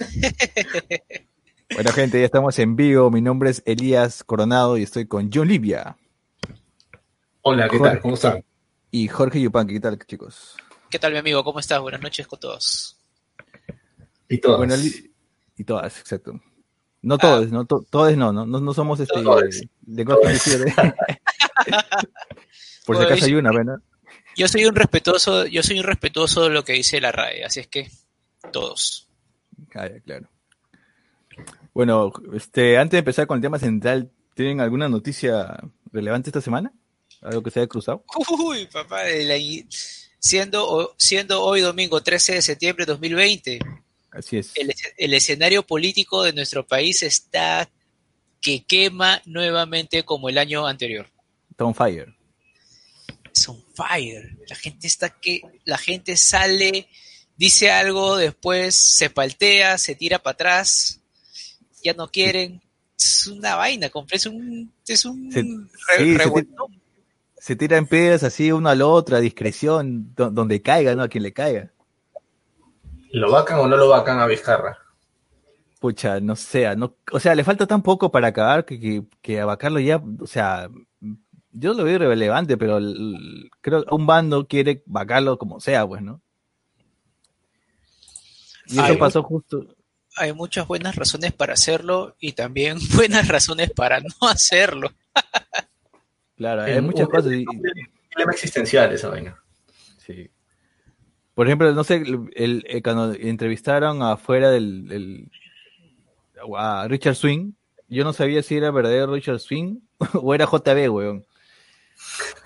Bueno, gente, ya estamos en vivo. Mi nombre es Elías Coronado y estoy con John Livia. Hola, ¿qué Jorge. tal? ¿Cómo están? Y Jorge Yupanqui. ¿Qué tal, chicos? ¿Qué tal, mi amigo? ¿Cómo estás? Buenas noches con todos. Y todos. Bueno, y todas, exacto. No todos, no to- todos no, no, no, no somos este Todos. de- Por si acaso hay una, ¿verdad? Yo soy un respetuoso, yo soy un respetuoso de lo que dice la RAE, así es que todos. Ah, ya, claro. Bueno, este, antes de empezar con el tema central, ¿tienen alguna noticia relevante esta semana? ¿Algo que se haya cruzado? Uy, papá, la siendo, siendo hoy domingo 13 de septiembre de 2020, Así es. el, esce- el escenario político de nuestro país está que quema nuevamente como el año anterior. Está on fire. Es on fire. La gente está que, la gente sale, dice algo, después se paltea, se tira para atrás, ya no quieren. Es una vaina, es un, es un Se- re- sí, se revueltón. Se tiran piedras así uno al otro, a discreción, do- donde caiga, ¿no? A quien le caiga. ¿Lo vacan o no lo vacan a Vizcarra? Pucha, no sé, no, o sea, le falta tan poco para acabar que, que, que abacarlo ya, o sea, yo lo veo irrelevante, pero el- el- creo que un bando quiere vacarlo como sea, pues, ¿no? Y eso Ay, pasó justo, Hay muchas buenas razones para hacerlo y también buenas razones para no hacerlo. claro, hay muchas un- cosas. y- dilema existencial esa vaina. Sí. Por ejemplo, no sé, el, el- eh, cuando entrevistaron afuera del, del- a Richard Swing, yo no sabía si era verdadero Richard Swing o era JB, weón.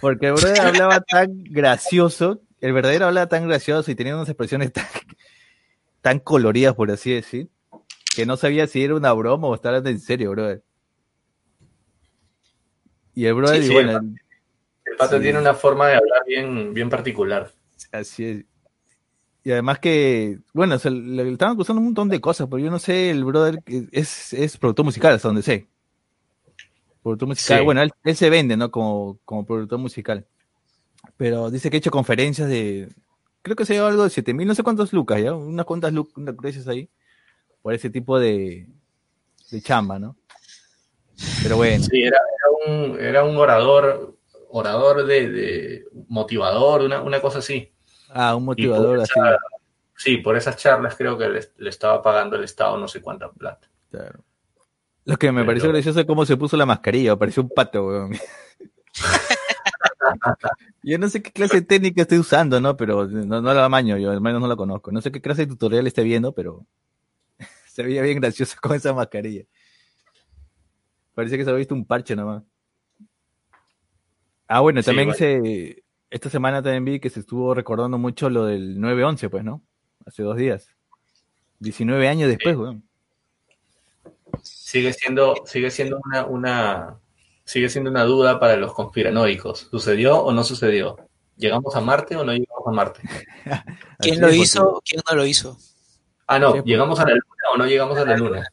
Porque el verdadero hablaba tan gracioso, el verdadero hablaba tan gracioso y tenía unas expresiones tan, tan coloridas, por así decir, que no sabía si era una broma o hablando en serio, brother. Y el brother, Sí, y bueno, El pato Sí. tiene una forma de hablar bien, bien particular. Así es. Y además que, bueno, se le, le estaban acusando un montón de cosas, pero yo no sé, el brother es, es productor musical, hasta donde sé. Productor musical, bueno, él, él se vende, ¿no? Como, como productor musical. Pero dice que ha hecho conferencias de, creo que se lleva algo de 7 mil, no sé cuántos lucas, ¿ya? Unas cuantas lucas, unas gracias ahí, por ese tipo de, de chamba, ¿no? Pero bueno, Sí, era, era un, era un orador, orador de, de motivador, una, una cosa así. ah, un motivador así. Sí, por esas charlas creo que le, le estaba pagando el Estado no sé cuánta plata. Claro. Lo que me Pero- pareció gracioso es cómo se puso la mascarilla, pareció un pato, weón. yo no sé qué clase de técnica estoy usando, ¿no? Pero no, no la amaño, yo al menos no la conozco. No sé qué clase de tutorial esté viendo, pero se veía bien gracioso con esa mascarilla. Parece que se había visto un parche nomás. Ah, bueno, Sí, también bueno. se, esta semana también vi que se estuvo recordando mucho lo del 9-11, pues, ¿no? Hace dos días. 19 años después, weón. Sigue siendo, sigue siendo una, una, sigue siendo una duda para los conspiranoicos. ¿Sucedió o no sucedió? ¿Llegamos a Marte o no llegamos a Marte? ¿Quién lo hizo? ¿Quién no lo hizo? Ah, no, pues. ¿llegamos a la Luna o no llegamos a la Luna?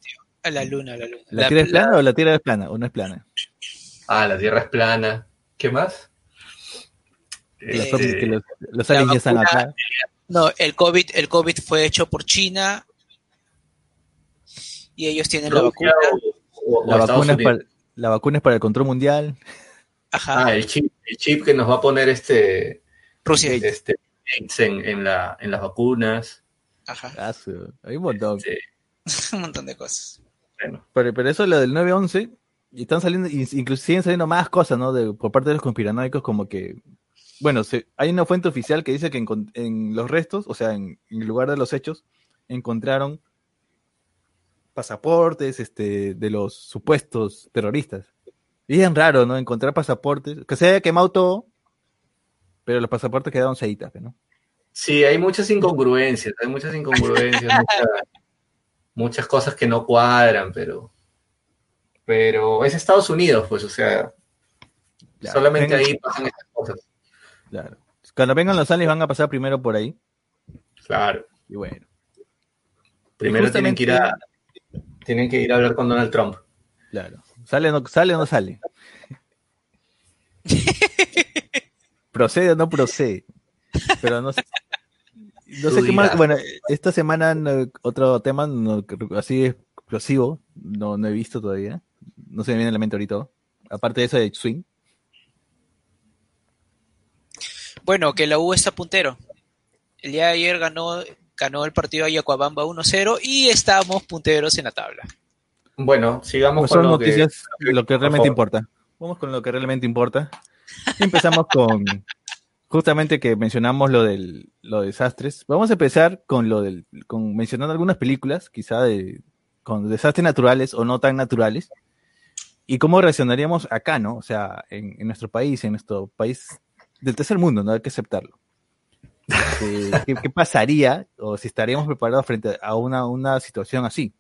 A la luna, a la luna. ¿La tierra es plana o la tierra es plana? ¿O no es plana? Ah, la Tierra es plana. ¿Qué más? Este, los, los aliens ya están acá. No, el COVID, el COVID fue hecho por China y ellos tienen la vacuna. o- o La Estados vacuna, es para, la vacuna es para el control mundial. Ajá, Ah, el chip, el chip que nos va a poner este, Rusia. este en, en, la, en las vacunas. Ajá, hay un montón. Sí, un montón de cosas. bueno. Pero, pero eso lo del 9-11, y están saliendo, incluso siguen saliendo más cosas, ¿no? De, por parte de los conspiranoicos, como que, bueno, se- hay una fuente oficial que dice que en, en los restos, o sea, en, en el lugar de los hechos, encontraron pasaportes este, de los supuestos terroristas. Bien raro, ¿no? Encontrar pasaportes, que se haya quemado todo, pero los pasaportes quedaron seitas, ¿no? Sí, hay muchas incongruencias, hay muchas incongruencias, mucha, muchas cosas que no cuadran, pero, pero es Estados Unidos, pues, o sea, Claro, solamente vengan- ahí pasan estas cosas. Claro. Cuando vengan los aliens van a pasar primero por ahí. Claro. Y bueno. Primero tienen que ir a tienen que ir a hablar con Donald Trump. Claro. ¿Sale o no sale? O no sale? ¿Procede o no procede? Pero no sé. No sé qué más. Bueno, esta semana no- otro tema no, así explosivo. No, no he visto todavía. No se me viene a la mente ahorita. Aparte de eso de Swing. Bueno, que la U está puntero. El día de ayer ganó, ganó el partido de Yacuabamba 1-0 y estamos punteros en la tabla. Bueno, sigamos Pues con son lo que noticias, lo que realmente importa. Vamos con lo que realmente importa. Y empezamos con justamente que mencionamos lo del lo de desastres. Vamos a empezar con lo del con mencionando algunas películas, quizá de con desastres naturales o no tan naturales. Y cómo reaccionaríamos acá, ¿no? O sea, en, en nuestro país, en nuestro país del tercer mundo, ¿no? Hay que aceptarlo. ¿Qué, qué pasaría o si estaríamos preparados frente a una, una situación así?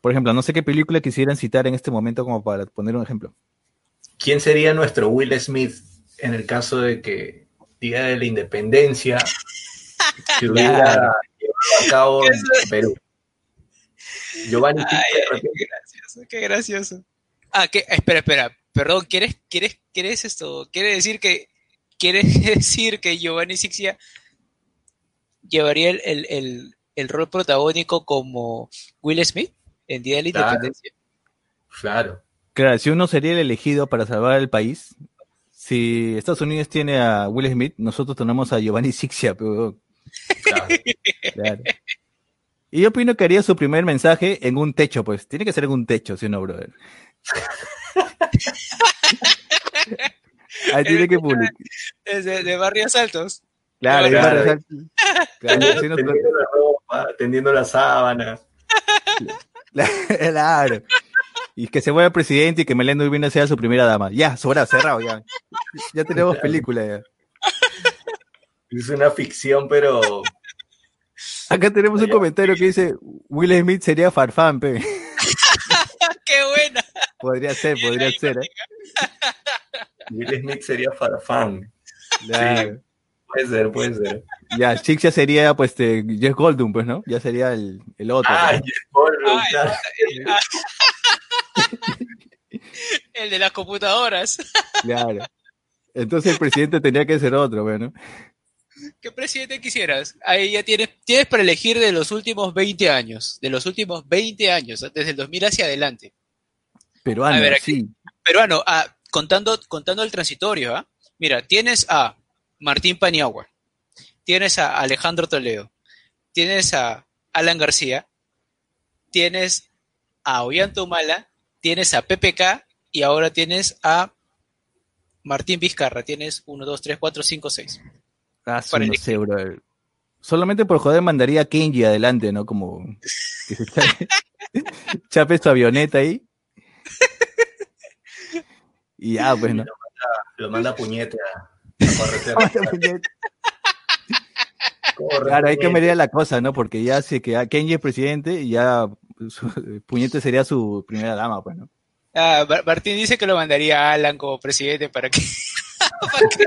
Por ejemplo, no sé qué película quisieran citar en este momento como para poner un ejemplo. ¿Quién sería nuestro Will Smith en el caso de que Día de la Independencia se hubiera llevado a cabo en Perú? Giovanni Ay, qué gracioso, qué gracioso. Ah, que, espera, espera, perdón, ¿quieres, quieres, quieres esto? ¿Quiere decir que, quiere decir que Giovanni Sixia llevaría el, el, el, el rol protagónico como Will Smith en Día de la Claro. Independencia? Claro. Claro, si uno sería el elegido para salvar el país, si Estados Unidos tiene a Will Smith, nosotros tenemos a Giovanni Sixia, pero claro. claro. Y yo opino que haría su primer mensaje en un techo, pues. Tiene que ser en un techo, si no, brother. Ahí tiene que publicar. Es de, de Barrios Altos. Claro, Claro. rezar- claro, si no- Tendiendo la ropa, tendiendo la sábana. claro. Y que se vaya el presidente y que Melendo Urbina sea su primera dama. Ya, sobrado, cerrado, ya. Ya tenemos película ya. Es una ficción, pero Acá tenemos un comentario que dice Will Smith sería Farfán, pe. ¡Qué buena! Podría ser, podría ser, ¿eh? Will Smith sería Farfán. Claro. Puede ser, puede ser. Ya, Chick ya sería, pues, este, Jeff Goldblum, pues, ¿no? Ya sería el, el otro. Ah, ¿no? Jeff Goldblum, Ay, claro. El de las computadoras. Claro. Entonces el presidente tenía que ser otro, bueno. ¿Qué presidente quisieras? Ahí ya tienes, tienes para elegir de los últimos 20 años. De los últimos 20 años, desde el 2000 hacia adelante. Peruano, A ver, aquí- sí. Peruano, ah, contando, contando el transitorio, ¿ah? Mira, tienes a Martín Paniagua, tienes a Alejandro Toledo, tienes a Alan García, tienes a Ollanta Humala, tienes a PPK y ahora tienes a Martín Vizcarra. Tienes 1, 2, 3, 4, 5, 6. Ah, su- para no elegir. sé, brother. Solamente por joder mandaría a Kenji adelante, ¿no? Como que se chape, chape su avioneta ahí. Y ya, pues, ¿no? Lo manda puñete a, Claro, ahí puñete. cambiaría la cosa, ¿no? Porque ya sé que Kenji es presidente y ya su, Puñete sería su primera dama, pues, ¿no? Ah, Martín dice que lo mandaría a Alan como presidente para que, para que,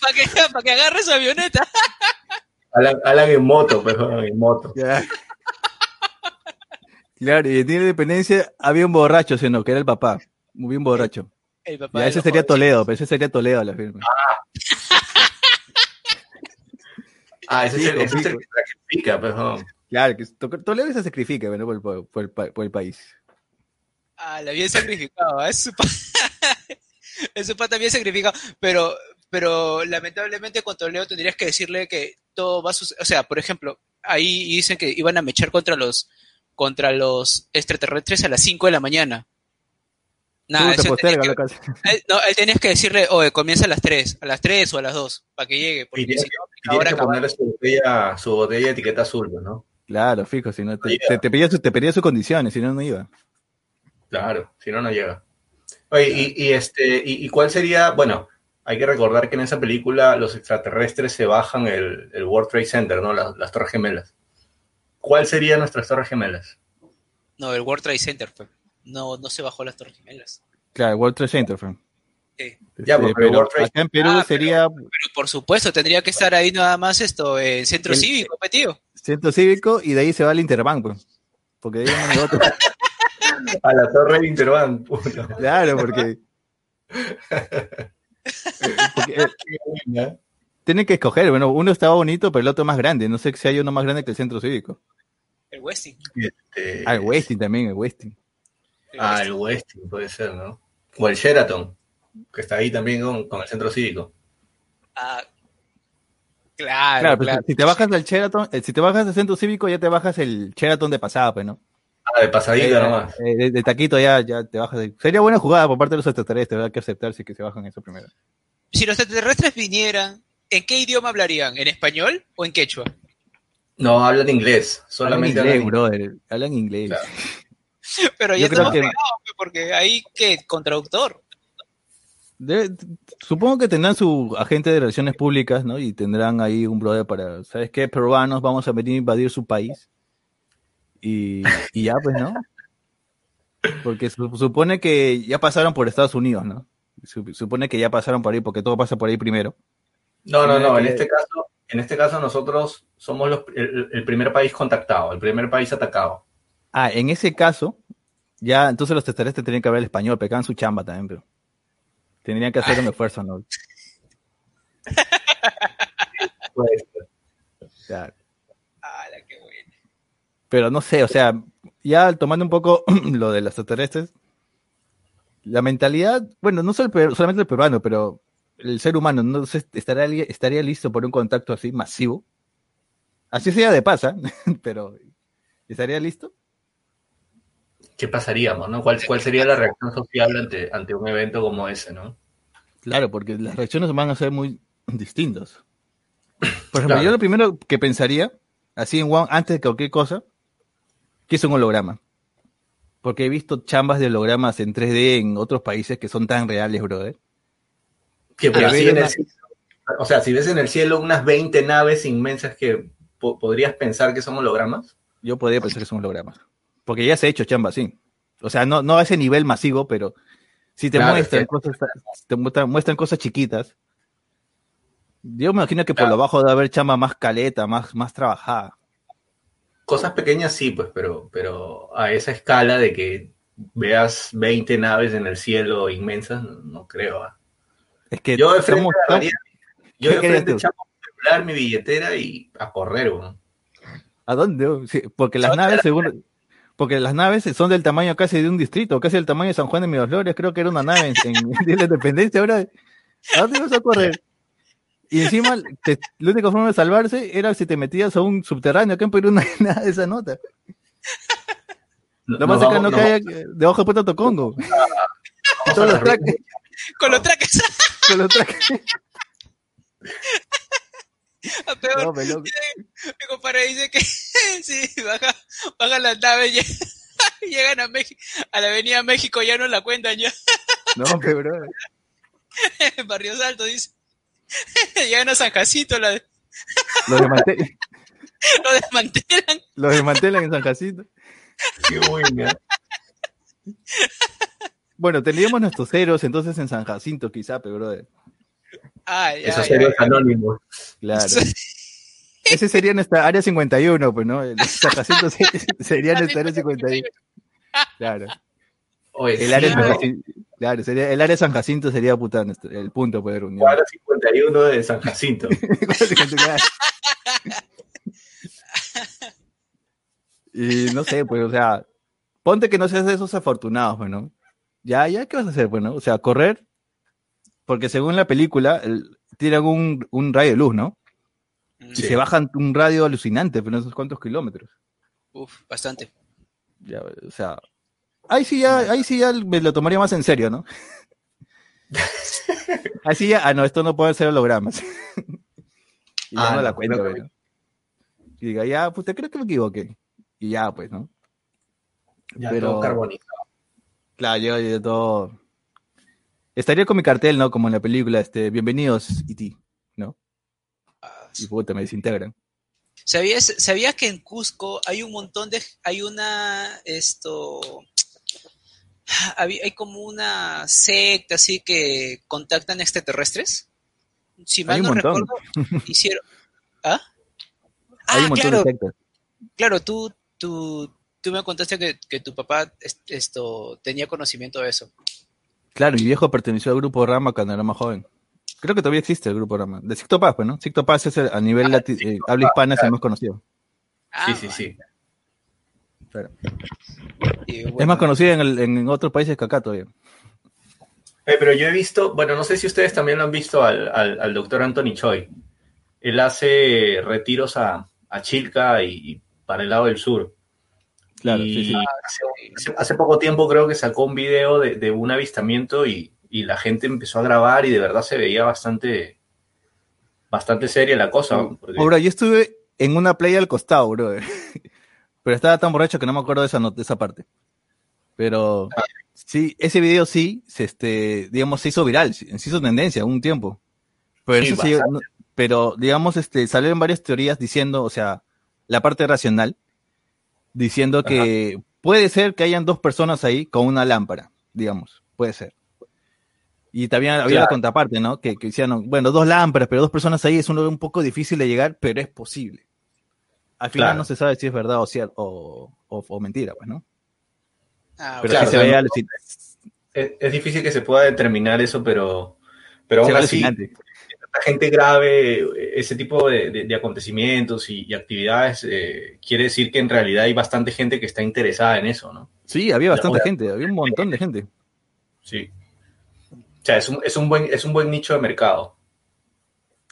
para que, para que agarre su avioneta. Alan, Alan en moto, pues, en moto. Ya. Claro, y en Día de Independencia había un borracho, ¿sí o no? Que era el papá. Muy bien borracho. El papá Ya de ese sería. Toledo, pero ese sería Toledo a la firma. Ah, ese es el, Pico, ese es el que sacrifica, pues, ¿no? Claro, que To- Toledo se sacrifica bueno, por, el, po- por el pa- por el país. Ah, la bien sacrificado, ¿eh? es su pa- es su pata bien sacrificado, pero, pero lamentablemente con Toledo tendrías que decirle que todo va a suceder, o sea, por ejemplo, ahí dicen que iban a mechar contra los, contra los extraterrestres a las 5 de la mañana. Nada, eso que- él, no, él tenías que decirle, oye, comienza a las 3, a las 3 o a las 2, para que llegue, porque Y tienes si no, Y ahora que ponerle su botella, su botella de etiqueta azul, pues, ¿no? Claro, fijo, si no te, te, te pedía, su- te pedía sus condiciones, si no, no iba. Claro, si no, no llega. Oye, y, y este, y, y cuál sería, bueno, hay que recordar que en esa película los extraterrestres se bajan el, el World Trade Center, ¿no? Las, las Torres Gemelas. ¿Cuál serían nuestras Torres Gemelas? No, el World Trade Center fue. No, no se bajó las Torres Gemelas. Claro, el World Trade Center fue. Sí. Ya, pues, Este, pero pero World Trade- acá en Perú Ah, sería Pero por supuesto, tendría que estar ahí nada más esto, en centro El- cívico, tío. centro cívico y de ahí se va al Interbank, pues. Porque de ahí otro. A la torre de Interbank, puto. Claro, porque. porque, eh, tienen que escoger, bueno, uno estaba bonito, pero el otro más grande. No sé si hay uno más grande que el centro cívico. El Westing. Este, Ah, el Westin también, el Westin. El Ah, el Westin puede ser, ¿no? O el Sheraton, que está ahí también con, con el centro cívico. Ah, claro, Claro, claro. pero si te bajas del Sheraton, eh, si te bajas del centro cívico, ya te bajas el Sheraton de pasada, pues, ¿no? Ah, de pasadita Eh, nomás. eh, de, de taquito ya, ya te bajas. de- Sería buena jugada por parte de los extraterrestres, ¿verdad? Hay que aceptar si que se bajan eso primero. Si los extraterrestres vinieran, ¿en qué idioma hablarían? ¿En español o en quechua? No, hablan inglés. Solamente hablan inglés, hablan brother. Hablan inglés. Claro. Pero ya estamos que- pegados, pe, porque ahí, ¿qué? Con traductor. Debe- supongo que tendrán su agente de relaciones públicas, ¿no? Y tendrán ahí un brother para, ¿sabes qué? Peruanos, vamos a venir a invadir su país. Y, y ya, pues, ¿no? Porque su- supone que ya pasaron por Estados Unidos, ¿no? Su- supone que ya pasaron por ahí, porque todo pasa por ahí primero. No, no, no. En este caso, en este caso nosotros somos los- el, el primer país contactado, el primer país atacado. Ah, en ese caso, ya entonces los extraterrestres tenían que hablar español, pecaban su chamba también, pero tendrían que hacer un esfuerzo, ¿no? Puede ser. ¡Hala, Claro. Ah, qué bueno! Pero no sé, o sea, ya tomando un poco lo de los extraterrestres, la mentalidad, bueno, no solo el solamente el peruano, pero el ser humano, no sé, estaría listo por un contacto así masivo. Así sea de pasa, pero ¿estaría listo? ¿Qué pasaríamos, no? ¿Cuál, cuál sería la reacción social ante, ante un evento como ese, no? Claro, porque las reacciones van a ser muy distintas. Por ejemplo, Claro. yo lo primero que pensaría, así en One, antes de cualquier cosa, que es un holograma. Porque he visto chambas de hologramas en 3D en otros países que son tan reales, brother. Que pero en el cielo- o sea, si ves en el cielo unas 20 naves inmensas que po- podrías pensar que son hologramas. Yo podría pensar que son hologramas. Porque ya se ha hecho chamba así. O sea, no, no a ese nivel masivo, pero si te Claro, muestran es que- cosas, te muestran, muestran cosas chiquitas. Yo me imagino que por Claro. lo bajo debe haber chamba más caleta, más, más trabajada. Cosas pequeñas sí, pues, pero, pero a esa escala de que veas 20 naves en el cielo inmensas, no, no creo. ¿ah? Es que Yo de frente echaba mi billetera y a correr, weón. ¿A dónde? Sí, porque las naves, según, porque las naves son del tamaño casi de un distrito, casi del tamaño de San Juan de Miraflores, creo que era una nave en, la Independencia, ahora, ¿a dónde vas a correr? Y encima, te- la única forma de salvarse era si te metías a un subterráneo, acá en Perú no hay nada de esa nota. No- Lo más cercano vamos- que nos hay debajo de Puerto Tocongo. a los traques, Con los traques. con los traques. a peor. No, me loco. Mi compadre dice que sí, baja, baja la nave y llegan a México, a la avenida México, ya no la cuentan ya. No, pero bro. En Barrio Salto dice. Llegan a San Jacinto, la, lo desmantelan. los desmantelan en San Jacinto. Qué buena. Bueno, tendríamos nuestros ceros entonces en San Jacinto, quizá, pero brother. Ay, Esos ay, ay. anónimos. Claro. Ese sería nuestra área 51, pues, ¿no? El San Jacinto se- sería nuestra área 51. Claro. Oye, El sí, área, ¿no? Jacinto, claro, sería, el área de San Jacinto sería puta, el punto pues, de reunión. Cuadra 51 de San Jacinto. y no sé, pues, o sea, ponte que no seas de esos afortunados, pues, ¿no? Ya, ya, ¿qué vas a hacer, pues, no? O sea, correr, porque según la película, el- tiran un, un rayo de luz, ¿no? Y Sí. se bajan un radio alucinante, pero no sé cuántos kilómetros. Uf, bastante. Ya, o sea, ahí sí ya, ahí sí ya me lo tomaría más en serio, ¿no? ahí sí ya, ah, no, esto no puede ser hologramas. y ya Ah, no la no, cuento, ¿no? Y diga, ya, pues te creo que me equivoqué. Y ya, pues, ¿no? Ya Pero- todo carbonizado. Claro, yo, yo todo. Estaría con mi cartel, ¿no? Como en la película, este, bienvenidos, E.T., ¿no? Ah, Y puta, me desintegran. ¿Sabías, ¿Sabías que en Cusco hay un montón de, hay una, esto, hay, hay como una secta así que contactan extraterrestres? Si Hay mal un no montón. recuerdo, hicieron, ¿ah? Hay un Ah, montón claro, de sectas. claro, tú, tú, tú me contaste que, que tu papá es- esto tenía conocimiento de eso. Claro, mi viejo perteneció al grupo Rama cuando era más joven. Creo que todavía existe el grupo Rama. De Sicto Paz, pues, ¿no? Sicto Paz es el- a nivel lati- eh, habla hispana es el más conocido. Ah, sí, sí, sí. y Es más conocido en, el- en otros países que acá todavía. Eh, pero yo he visto, bueno, no sé si ustedes también lo han visto al, al, al doctor Anthony Choi. Él hace retiros a, a Chilca y, y para el lado del sur. Claro, y sí, sí. Hace, poco tiempo creo que sacó un video de, de un avistamiento y, y la gente empezó a grabar y de verdad se veía bastante, bastante seria la cosa. Porque- bro, yo estuve en una playa al costado, bro. Pero estaba tan borracho que no me acuerdo de esa, de esa parte. Pero sí, ese video sí, se, este, digamos, se hizo viral, se hizo tendencia un tiempo. Pero, Sí, eso sí, pero digamos, este, salieron varias teorías diciendo, o sea, la parte racional, diciendo que puede ser que hayan dos personas ahí con una lámpara, digamos, puede ser. Y también había la contraparte, ¿no? Que, que decían, bueno, dos lámparas, pero dos personas ahí es un, un poco difícil de llegar, pero es posible. Al final Claro. no se sabe si es verdad o, cier- o, o- o mentira, pues, ¿no? ah, Pero Claro, sí se o sea, ve no- alucin- es, es difícil que se pueda determinar eso, pero, pero aún así. La gente grave ese tipo de, de- de acontecimientos y, y actividades, eh, quiere decir que en realidad hay bastante gente que está interesada en eso, ¿no? Sí, había bastante gente, había un montón de gente. Sí. O sea, es un, es un, buen, es un buen nicho de mercado.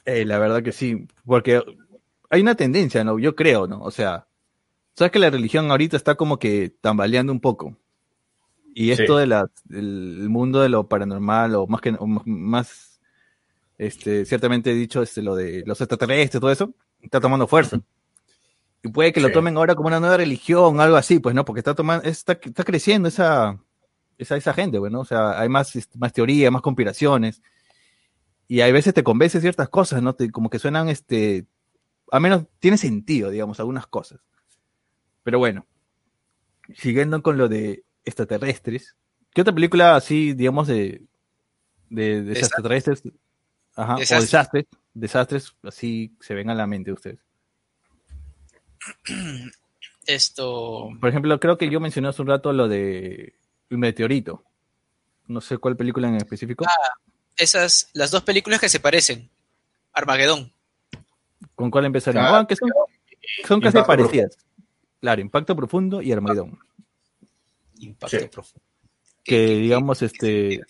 Eh, la verdad que sí, porque hay una tendencia, ¿no? Yo creo, ¿no? O sea, sabes que la religión ahorita está como que tambaleando un poco. Y esto Sí. de del mundo de lo paranormal, o más que o más, este, ciertamente dicho, este, lo de los extraterrestres, todo eso, está tomando fuerza. Y puede que lo tomen ahora como una nueva religión, algo así, pues, ¿no? Porque está tomando, está, está creciendo esa, esa, esa gente, bueno, o sea, hay más, este, más teoría, más conspiraciones. Y hay veces te convence ciertas cosas, ¿no? Te- como que suenan, este, al menos tiene sentido, digamos, algunas cosas. Pero bueno, siguiendo con lo de extraterrestres, ¿qué otra película así, digamos, de, de, extraterrestres, ajá, o Desastres. desastres, así se ven a la mente de ustedes? esto, Por ejemplo, creo que yo mencioné hace un rato lo de El Meteorito. No sé cuál película en específico. esas, las dos películas que se parecen, Armagedón. ¿Con cuál empezaron? Claro. Ah, que son, son casi Impacto parecidas. Claro, Impacto Profundo y Armagedón. Impacto Sí. profundo. Que, digamos, este,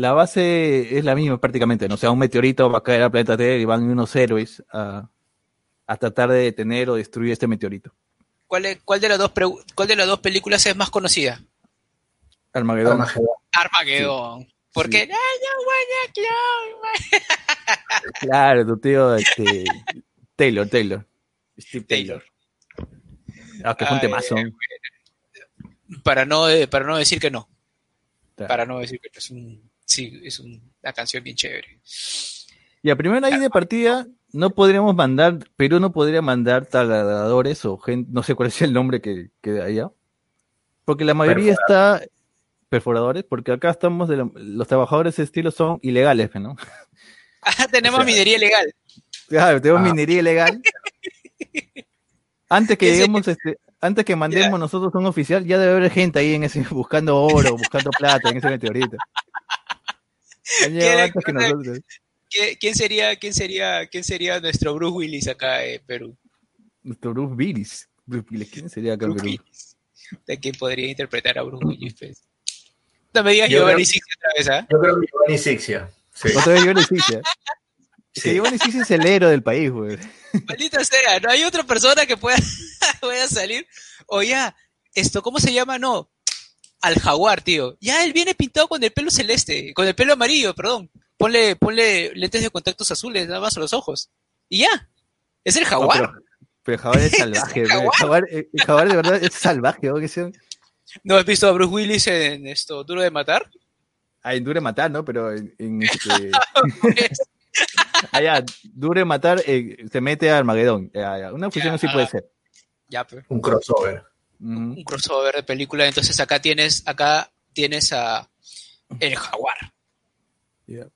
la base es la misma prácticamente, ¿no? O sea, un meteorito va a caer al planeta Tierra y van unos héroes a, a tratar de detener o destruir este meteorito. ¿Cuál, es- cuál, de las dos, ¿Cuál de las dos películas es más conocida? Armagedón. Armagedón. Armagedón. Porque Sí. ¡Ay, no, bueno, claro! Claro, tu tío, este, Taylor, Taylor. Steve Taylor. Ah, que fue un Ay, temazo. para no eh, para no decir que no. Claro. Para no decir que no. es un sí, es un- una canción bien chévere. Y a primera ahí de partida, no podríamos mandar, Perú no podría mandar taladradores o gente, no sé cuál es el nombre que, que allá. Porque la mayoría está perforadores, porque acá estamos, de la- los trabajadores de estilo son ilegales, ¿no? Ah, tenemos O sea, minería ilegal. Claro, tenemos Ah. minería ilegal. Antes que ¿Qué se- lleguemos, este, antes que mandemos nosotros un oficial, ya debe haber gente ahí en ese, buscando oro, buscando plata en ese meteorito. Han llegado ¿Quiere- antes que nosotros. ¿Qui- ¿Quién sería, quién sería, quién sería nuestro Bruce Willis acá en Perú? Nuestro Bruce Willis. Bruce Willis, ¿quién sería acá en Bruce Perú? Willis. ¿De quién podría interpretar a Bruce Willis? pues? No me digas Yo Giovanni creo- Sixi otra vez, ¿ah? Yo creo que Giovanni Sixia. Sí. Otra vez Giovanni Sixia. Es que Sí. Giovanni Sixia es el héroe del país, güey. Maldita sea, no hay otra persona que pueda, pueda salir. O ya, esto, ¿cómo se llama? No, al jaguar, tío. Ya él viene pintado con el pelo celeste, con el pelo amarillo, perdón. Ponle, ponle lentes de contactos azules, nada más a los ojos. Y ya, es el No, jaguar. pero, pero el jaguar es salvaje, güey. El jaguar. jaguar, el jaguar de verdad es salvaje, que sea- ¿No has visto a Bruce Willis en esto, Duro de Matar? Ah, en Dure matar, ¿no? Pero en, en este, Allá, dure matar, eh, se mete a Armagedón. Ya, ya. Una fusión Ya, así puede ah. ser. Ya, pues. Un crossover. Un crossover de película. Entonces acá tienes, acá tienes a el jaguar. Ya.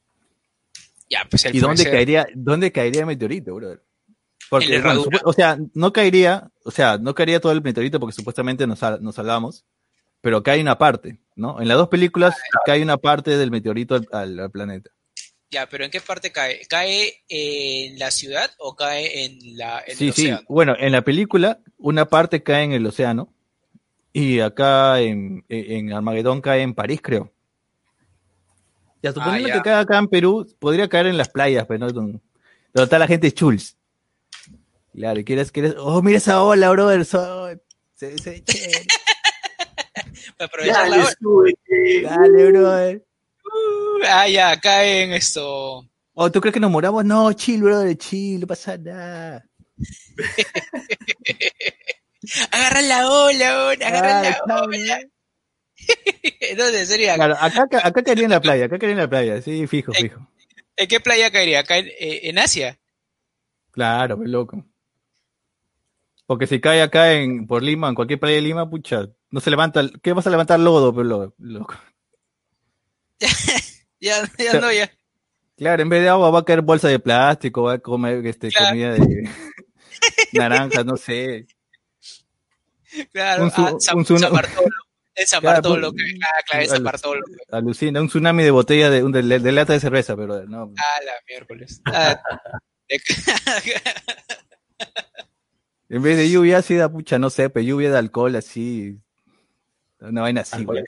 Ya, pues el ¿Y dónde caería, dónde caería el meteorito, brother? Porque, bueno, o sea, no caería, o sea, no caería todo el meteorito porque supuestamente nos, sal- nos salvamos, pero cae una parte, ¿no? En las dos películas cae una parte del meteorito al, al- al planeta. Ya, pero ¿en qué parte cae? ¿Cae en la ciudad o cae en la en Sí, el sí. océano? Bueno, en la película una parte cae en el océano y acá en, en Armagedón cae en París, creo. Ya, suponiendo Ah, ya. que cae acá en Perú, podría caer en las playas, pero no donde está la gente chuls. Claro, y quieres, quieres, oh, mira esa ola, brother, so- se, se ve chévere. Para aprovechar la hora. Dale, brother. Uh, Ah, ya, cae en esto. Oh, ¿tú crees que nos moramos? No, chill, brother, chill, no pasa nada. Agarra la ola, ola, agarra Ah, la ola. ¿Dónde sería? Claro, acá, acá, caería en la playa, acá caería en la playa, sí, fijo, fijo. ¿En qué playa caería? ¿Acá en, eh, en Asia? Claro, qué loco. Porque si cae acá en por Lima, en cualquier playa de Lima, pucha, no se levanta, ¿qué vas a levantar lodo, pero lo- loco? Ya, ya sea, no, ya. Claro, en vez de agua va a caer bolsa de plástico, va a comer este Claro. comida de naranjas, no sé. Claro, Un su- ah, un tsunami. San Bartolo. En San Claro, Bartolo. pues, que- ah, claro, en San Bartolo. Alucina, un tsunami de botella de, un- de, de lata de cerveza, pero no. Ah, la miércoles. Ah, de- En vez de lluvia así da pucha, no sé, pero lluvia de alcohol así. Una vaina así, Alcohol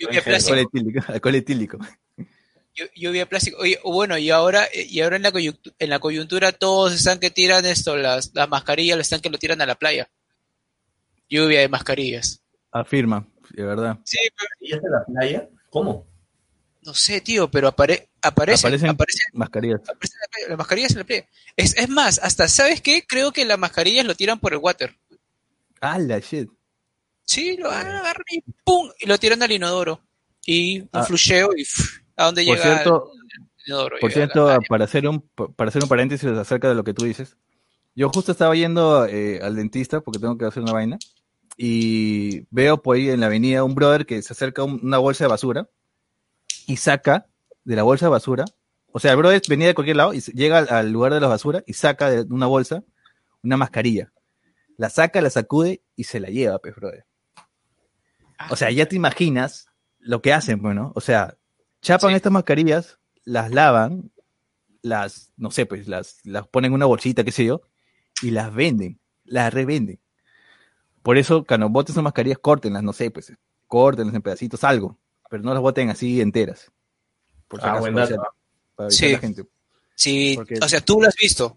Lluvia. Alcohol etílico, alcohol etílico. Llu- lluvia de plástico. Oye, bueno, y ahora, eh, y ahora en la coyuntura, en la coyuntura todos están que tiran esto, las, las mascarillas, lo están que lo tiran a la playa. Lluvia de mascarillas. Afirma, de verdad. Sí, pero- ¿Y es de la playa? ¿Cómo? no sé, tío, pero apare, aparecen, Aparecen aparecen, mascarillas. aparecen en la playa, las mascarillas en la playa. Es, es más, hasta, ¿sabes qué? Creo que las mascarillas lo tiran por el water. Ah, la shit. Sí, lo agarran y ¡pum! Y lo tiran al inodoro. Y un Ah. flusheo y. ¿a dónde Por llega cierto, el inodoro? Por Llega cierto, para hacer un para hacer un paréntesis acerca de lo que tú dices, yo justo estaba yendo eh, al dentista porque tengo que hacer una vaina y veo por ahí en la avenida un brother que se acerca a un- una bolsa de basura y saca de la bolsa de basura, o sea, el brother venía de cualquier lado y llega al, al lugar de la basura y saca de una bolsa una mascarilla, la saca, la sacude y se la lleva, pues, brother. O sea, ya te imaginas lo que hacen, bueno, o sea, chapan Sí. estas mascarillas, las lavan, las, no sé, pues las, las ponen en una bolsita, qué sé yo, y las venden, las revenden. Por eso, cuando boten esas mascarillas, córtenlas, no sé, pues, córtenlas en pedacitos, algo, pero no las boten así enteras. Por si Ah, acaso, buen para dato. para Sí. a la gente. Sí, porque- o sea, tú lo has visto.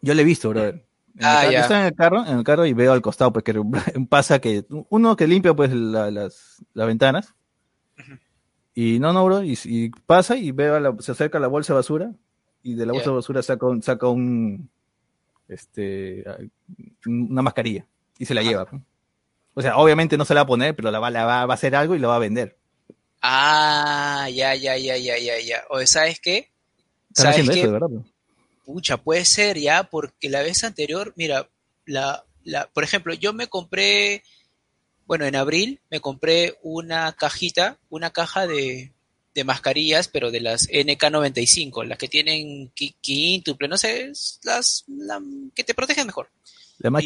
Yo lo he visto, brother. Ah, carro- ya. Yo estaba en el carro, en el carro y veo al costado, pues que pasa que uno que limpia pues la- las, las ventanas. Y no, no, bro, y, y pasa y veo a la- se acerca a la bolsa de basura y de la bolsa de basura saca un, saca un este una mascarilla y se la lleva. pues. O sea, obviamente no se la va a poner, pero la va, la va, va a hacer algo y la va a vender. Ah, ya, ya, ya, ya, ya, ya. O ¿sabes qué? Están ¿Sabes haciendo qué? eso, de verdad. bro. Pucha, puede ser ya, porque la vez anterior, mira, la, la, por ejemplo, yo me compré, bueno, en abril me compré una cajita, una caja de, de mascarillas, pero de las NK95, las que tienen quíntuple, no sé, es las la- que te protegen mejor. La más.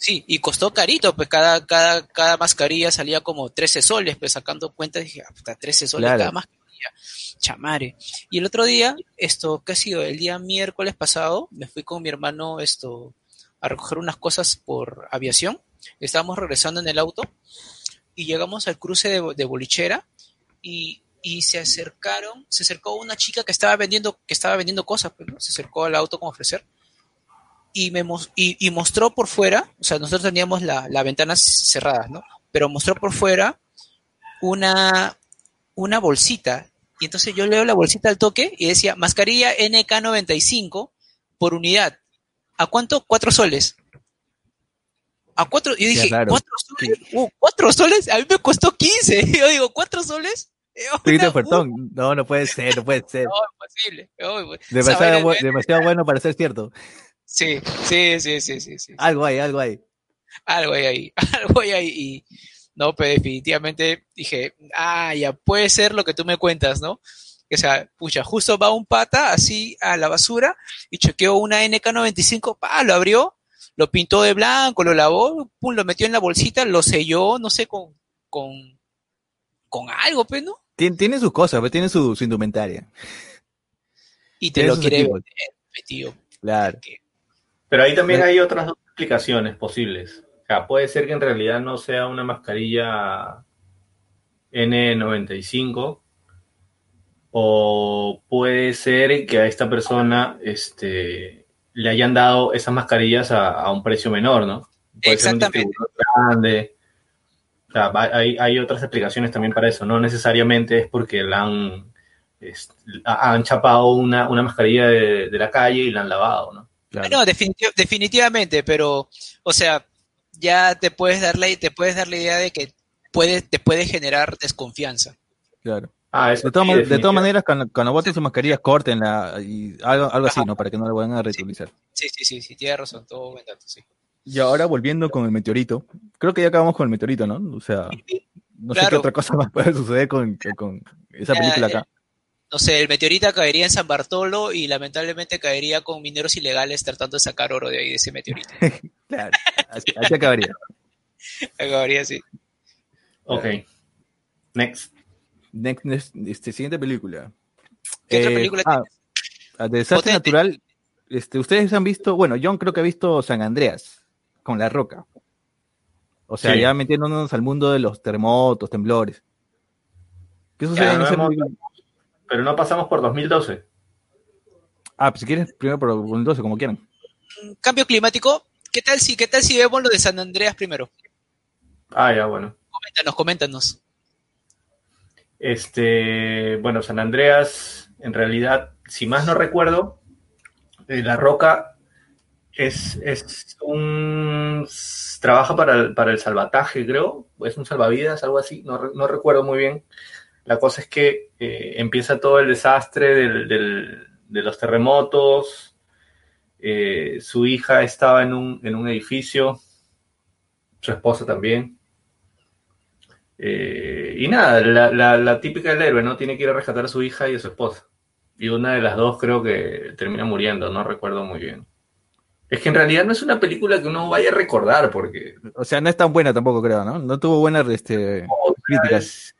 Sí, y costó carito, pues cada, cada, cada mascarilla salía como 13 soles, pues sacando cuenta dije, ah, puta, 13 soles Claro. cada mascarilla, chamare. Y el otro día, esto, ¿qué ha sido? El día miércoles pasado, me fui con mi hermano, esto, a recoger unas cosas por aviación, estábamos regresando en el auto, y llegamos al cruce de, de Bolichera, y, y se acercaron, se acercó una chica que estaba vendiendo, que estaba vendiendo cosas, pues, ¿no? Se acercó al auto como ofrecer, y, me y, y mostró por fuera, o sea, nosotros teníamos la- las ventanas cerradas, ¿no? Pero mostró por fuera una, una bolsita. Y entonces yo leo la bolsita al toque y decía, mascarilla NK95 por unidad. ¿A cuánto? Cuatro soles. A cuatro, yo dije, claro. ¿cuatro soles? Uh, ¿Cuatro soles? A mí me costó 15. Yo digo, ¿cuatro soles? Twitter Una-. No, no puede ser, no puede ser. No, imposible. No, imposible. Esa Demasiado, bu- demasiado bueno para ser cierto. Sí, sí, sí, sí, sí, sí. Algo hay, algo hay. Algo hay ahí, algo hay ahí. Y no, pero definitivamente dije, ah, ya puede ser lo que tú me cuentas, ¿no? O sea, pucha, justo va un pata así a la basura y chequeó una NK95, pa, lo abrió, lo pintó de blanco, lo lavó, pum, lo metió en la bolsita, lo selló, no sé, con, con, con algo, pues, ¿no? Tiene, tiene sus cosas, pero tiene su, su indumentaria. Y te Tiene lo quiere vender, pues, tío. Claro. Pero ahí también hay otras dos explicaciones posibles. O sea, puede ser que en realidad no sea una mascarilla N95 o puede ser que a esta persona este, le hayan dado esas mascarillas a, a un precio menor, ¿no? Puede ser un Exactamente. grande. O sea, hay, hay otras explicaciones también para eso. No necesariamente es porque la han, es- han chapado una, una mascarilla de, de la calle y la han lavado, ¿no? Claro. No, definiti- definitivamente, pero, o sea, ya te puedes dar la, te puedes dar la idea de que puede, te puede generar desconfianza. claro. Ah, eso De todas, sí, de todas maneras, cuando, cuando boten sus mascarillas, córtenla y algo, algo así, ¿no? Para que no la vayan a reutilizar. Sí, sí, sí, sí, tienes razón, todo buen dato, sí. Y ahora volviendo con el meteorito. Creo que ya acabamos con el meteorito, ¿no? O sea, no sé qué otra cosa más puede suceder con, con esa película eh, acá. No sé, el meteorito caería en San Bartolo y lamentablemente caería con mineros ilegales tratando de sacar oro de ahí de ese meteorito. Claro, así, así acabaría. Acabaría así. Ok. Next. Next, next, este, siguiente película. ¿Qué otra Eh, película ah, ah, de desastre Potente. natural. Este, ustedes han visto, bueno, John creo que ha visto San Andreas con La Roca. O sea, Sí. ya metiéndonos al mundo de los terremotos, temblores. ¿Qué sucede Ya, en hemos- película? Pero no pasamos por 2012. Ah, pues si quieres, primero por el 12, como quieran. Cambio climático, ¿qué tal si, qué tal si vemos lo de San Andreas primero? Ah, ya, bueno. Coméntanos, coméntanos. Este, bueno, San Andreas, en realidad, si más no recuerdo, eh, La Roca es, es un... trabaja para el, para el salvataje, creo, es un salvavidas, algo así, no, no recuerdo muy bien. La cosa es que eh, empieza todo el desastre del- del- de los terremotos, eh, su hija estaba en un, en un edificio, su esposa también. Eh, y nada, la, la- la típica del héroe, ¿no? Tiene que ir a rescatar a su hija y a su esposa. Y una de las dos creo que termina muriendo, no recuerdo muy bien. Es que en realidad no es una película que uno vaya a recordar, porque O sea, no es tan buena tampoco, creo, ¿no? No tuvo buenas este, críticas. es-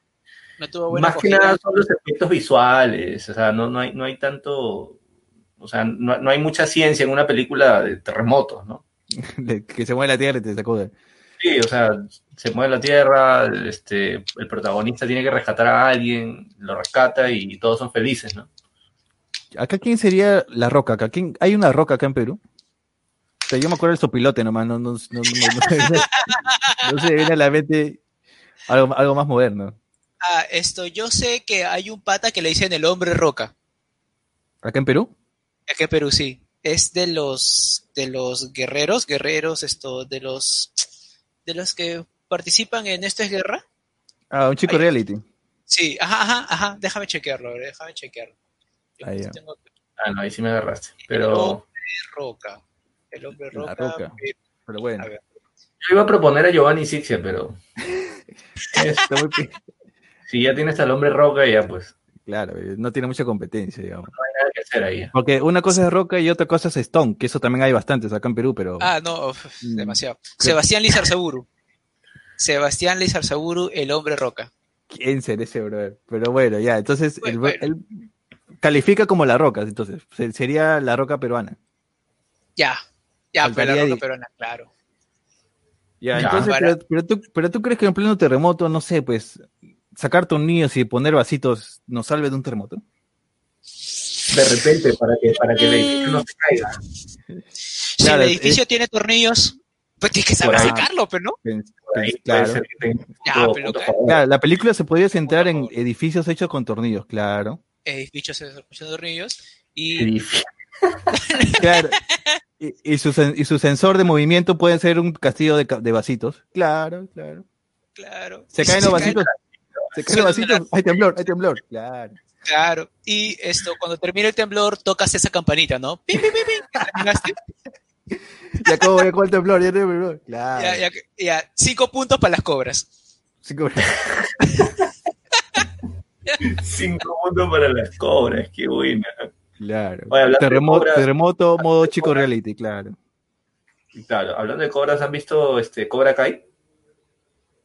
No tuvo buena más que nada son los efectos visuales, o sea, no, no, hay, no hay tanto, o sea, no, no hay mucha ciencia en una película de terremotos, ¿no? que se mueve la tierra y te sacude. Sí, o sea, se mueve la tierra, este, el protagonista tiene que rescatar a alguien, lo rescata y todos son felices, ¿no? ¿Acá quién sería la roca? ¿Acá quién? ¿Hay una roca acá en Perú? O sea, yo me acuerdo del sopilote nomás, no, no, no, no, no- no se viene a la mente algo, algo más moderno. Ah, esto, yo sé que hay un pata que le dicen el hombre roca. ¿Acá en Perú? Aquí en Perú, sí. Es de los, de los guerreros, guerreros, esto, de los, de los que participan en Esto es Guerra. Ah, un chico Ahí. reality. Sí, ajá, ajá, ajá. Déjame chequearlo, a ver, déjame chequearlo. Ahí ya. tengo Ah, no, ahí sí me agarraste. el Pero hombre roca. El hombre La roca. Pero bueno, yo iba a proponer a Giovanni Sixia, pero está muy si ya tienes al hombre roca, ya pues claro, eh, no tiene mucha competencia, digamos. no hay nada que hacer ahí. Porque una cosa es roca y otra cosa es stone, que eso también hay bastantes acá en Perú, pero Ah, no, uf, Mm. demasiado. Sebastián Lizarzaburu. Sebastián Lizarzaburu, el hombre roca. ¿quién será ese brother? Pero bueno, ya, entonces Bueno, él, bueno. él califica como la roca, entonces se- sería la roca peruana. Ya, ya, pero la Faltaría roca peruana, claro. Ya, Ya. entonces, Para- pero, pero tú, pero tú crees que en pleno terremoto, no sé, pues, sacar tornillos y poner vasitos nos salve de un terremoto. De repente, para que, para que el edificio no se caiga. Si Claro, el es- edificio tiene tornillos, pues tienes que saber sacarlo, pero no. Pens- ahí claro. un Ya, punto- pero claro. Claro, la película se podría centrar en edificios hechos con tornillos, claro. Edificios se escuchan tornillos y. Claro. Y, y su, y su sensor de movimiento puede ser un castillo de, ca- de vasitos. Claro, claro. claro. Se caen los se vasitos. Se cae el vasito, hay temblor, hay temblor. Claro. Claro. Y esto, cuando termina el temblor, tocas esa campanita, ¿no? ¡Pim, pim, pim. Ya acabó, ya acabó el temblor, ya temblor. Claro. Ya, ya, ya. Cinco puntos para las cobras. Cinco- Cinco puntos para las cobras, qué buena. Claro. Oye, Terremoto, cobras- terremoto, modo chico reality, claro. Claro, hablando de cobras, ¿han visto este Cobra Kai?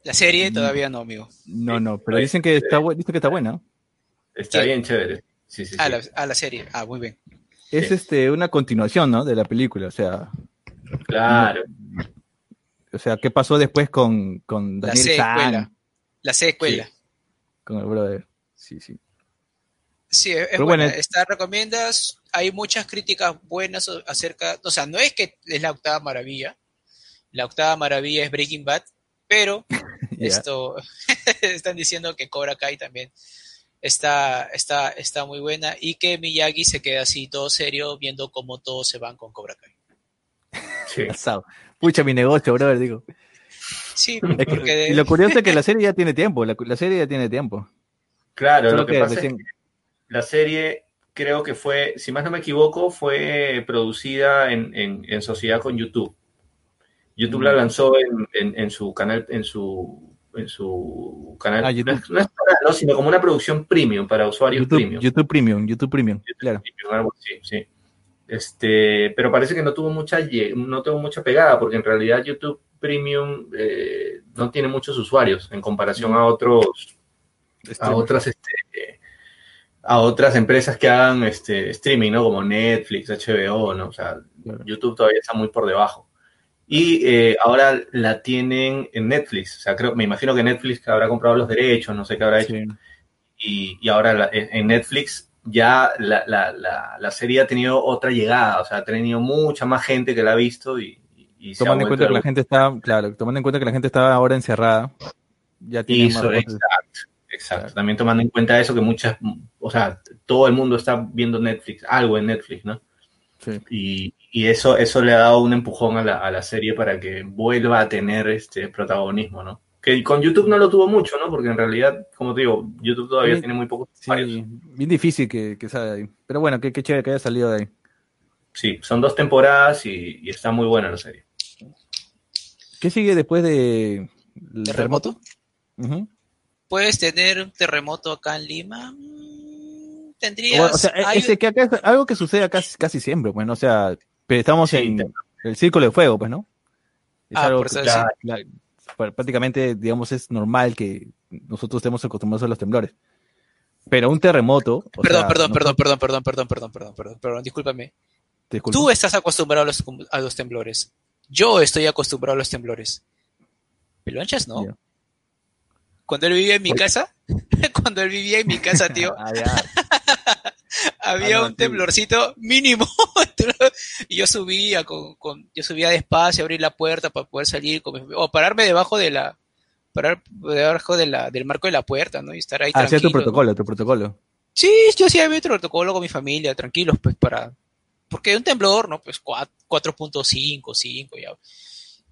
La serie Mm. todavía no, amigo. No, no, pero dicen que está, bu- dicen que está buena. Está Sí. bien chévere. Sí, sí, sí. A la, a la serie. Ah, muy bien. Es Sí. este una continuación, ¿no? De la película, o sea, Claro. o sea, ¿qué pasó después con, con La Daniel secuela. San, La secuela. con el brother? Sí, sí. Sí, es, es Pero buena. bueno, Esta recomiendas. Hay muchas críticas buenas acerca. O sea, no es que es la octava maravilla. La octava maravilla es Breaking Bad, pero esto están diciendo que Cobra Kai también está, está, está muy buena y que Miyagi se queda así todo serio viendo cómo todos se van con Cobra Kai. Sí. Pucha, mi negocio, brother, digo. Sí, Es que- porque de- y lo curioso es que la serie ya tiene tiempo, la, la serie ya tiene tiempo. Claro, Solo lo que, que pasa recién- es que la serie creo que fue, si más no me equivoco, fue producida en, en- en sociedad con YouTube. YouTube la lanzó en, en- en su canal, en su, en su canal, Ah, no, YouTube. es, no es ¿no? sino como una producción premium para usuarios YouTube, premium. YouTube Premium, YouTube Premium, claro. Premium, algo así, sí. Este, pero parece que no tuvo mucha no tuvo mucha pegada porque en realidad YouTube Premium eh, no tiene muchos usuarios en comparación Mm. a otros a otras este, a otras empresas que hagan este streaming, ¿no? Como Netflix, HBO, ¿no? O sea. YouTube todavía está muy por debajo. Y eh, ahora la tienen en Netflix. O sea, creo, me imagino que Netflix habrá comprado los derechos, no sé qué habrá hecho. sí. Y, y ahora la- en Netflix ya la, la, la, la serie ha tenido otra llegada. O sea, ha tenido mucha más gente que la ha visto y, Tomando en cuenta que la gente está, claro, tomando en cuenta que la gente está ahora encerrada, ya tiene cosas. exacto, exacto. Claro. También tomando en cuenta eso que muchas, o sea, todo el mundo está viendo Netflix, algo en Netflix, ¿no? Sí. Y, y eso, eso le ha dado un empujón a la, a la serie para que vuelva a tener este protagonismo, ¿no? Que con YouTube no lo tuvo mucho, ¿no? Porque en realidad, como te digo, YouTube todavía Sí, tiene muy pocos Sí, usuarios. bien difícil que, que salga de ahí. Pero bueno, qué, qué chévere que haya salido de ahí. Sí, son dos temporadas y, y está muy buena la serie. ¿Qué sigue después de el ¿Terremoto? ¿Puedes tener un terremoto acá en Lima? Tendrías. O, o sea, hay- ese que acá es algo que sucede casi, casi siempre, bueno, o sea, pero estamos Sí, en el círculo de fuego, pues, ¿no? Es Ah, algo por que eso ya- la- pr- prácticamente, digamos, es normal que nosotros estemos acostumbrados a los temblores. Pero un terremoto. o Perdón, sea, perdón, no- perdón, perdón, perdón, perdón, perdón, perdón, perdón, perdón, discúlpame. disculpa. Tú estás acostumbrado a los, a los temblores. Yo estoy acostumbrado a los temblores. Pelonchas no. Cuando él vivía en mi Oye. casa, cuando él vivía en mi casa, tío, Ah. había un temblorcito mínimo. y yo subía con, con- yo subía despacio, abrir la puerta para poder salir con o pararme debajo de la, parar debajo de la, del marco de la puerta, ¿no? Y estar ahí Hacía tu protocolo, tu protocolo. Sí, yo hacía mi protocolo con mi familia, tranquilos, pues para. Porque un temblor, ¿no? Pues cua- 4.5, 5, ya.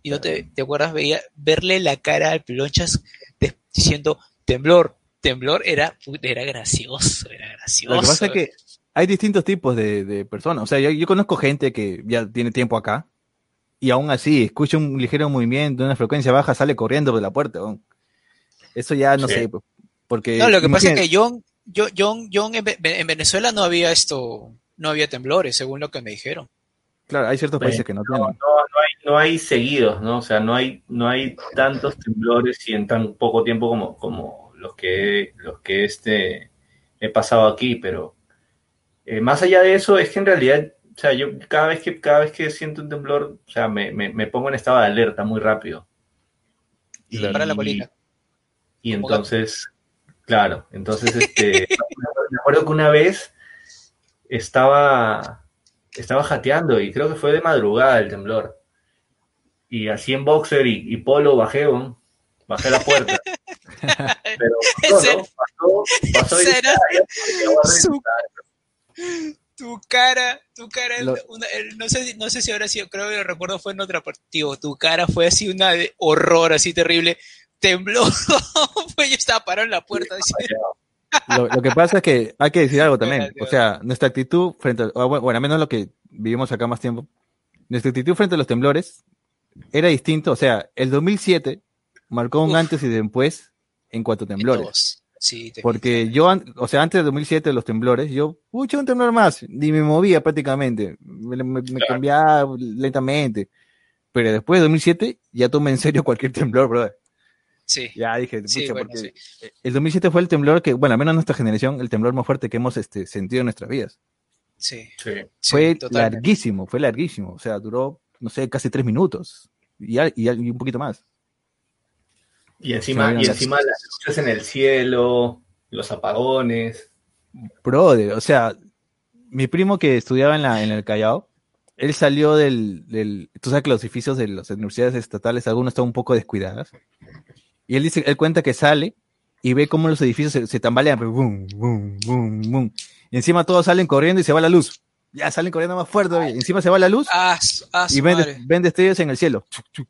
Y no te, te acuerdas, veía verle la cara al pelonchas de- diciendo temblor, temblor, era, era gracioso, era gracioso. Lo que pasa es que hay distintos tipos de, de personas. O sea, yo, yo conozco gente que ya tiene tiempo acá y aún así escucha un ligero movimiento, una frecuencia baja, sale corriendo de la puerta. Eso ya no Sí. sé, pues, porque... No, lo que pasa es que John, John, John, John en, Ve- en Venezuela no había esto, no había temblores, según lo que me dijeron. Claro, hay ciertos Bueno, países que no No, no, tienen. no hay, no hay seguidos, ¿no? O sea, no hay, no hay tantos temblores y en tan poco tiempo como, como los que, los que este, he pasado aquí, pero eh, más allá de eso, es que en realidad, o sea, yo cada vez que, cada vez que siento un temblor, o sea, me, me, me pongo en estado de alerta muy rápido. Y para la colina. Y entonces, claro, entonces este, me acuerdo que una vez estaba, estaba jateando y creo que fue de madrugada el temblor. Y así en boxer y, y polo bajé, bajé la puerta. Pero pasó, pasó, pasó y dije, "Ah, a su- regresar". Tu cara, tu cara, Lo- una- el- no sé, no sé si ahora sí, creo que lo recuerdo fue en otra partido. Tu cara fue así una de horror, así terrible. tembló. pues yo estaba parado en la puerta. Lo, lo que pasa es que hay que decir algo también. O sea, nuestra actitud frente a, o bueno, al menos lo que vivimos acá más tiempo, nuestra actitud frente a los temblores era distinto. O sea, el 2007 marcó un Uf. antes y después en cuanto a en temblores. todos. Sí, Porque yo, o sea, antes del 2007 de los temblores, yo, pucha, un temblor más, ni me movía prácticamente, me, me- me cambiaba lentamente. Pero después de 2007 ya tomé en serio cualquier temblor, brother. Sí, Ya dije, pucha, sí, bueno, porque sí. el 2007 fue el temblor que, bueno, al menos nuestra generación, el temblor más fuerte que hemos este, sentido en nuestras vidas. Sí, fue larguísimo, fue larguísimo. O sea, duró, no sé, casi tres minutos. Y, y un poquito más. Y encima, y las- encima las luces en el cielo, los apagones. Brother, o sea, mi primo que estudiaba en, la, en el Callao, él salió del, del. Tú sabes que los edificios de las universidades estatales, algunos están un poco descuidadas. Y él dice, él cuenta que sale y ve cómo los edificios se, se tambalean. Boom, boom, boom, boom. Y encima todos salen corriendo y se va la luz. Ya salen corriendo más fuerte. Encima se va la luz y ven, ven destellos en el cielo. Chuc,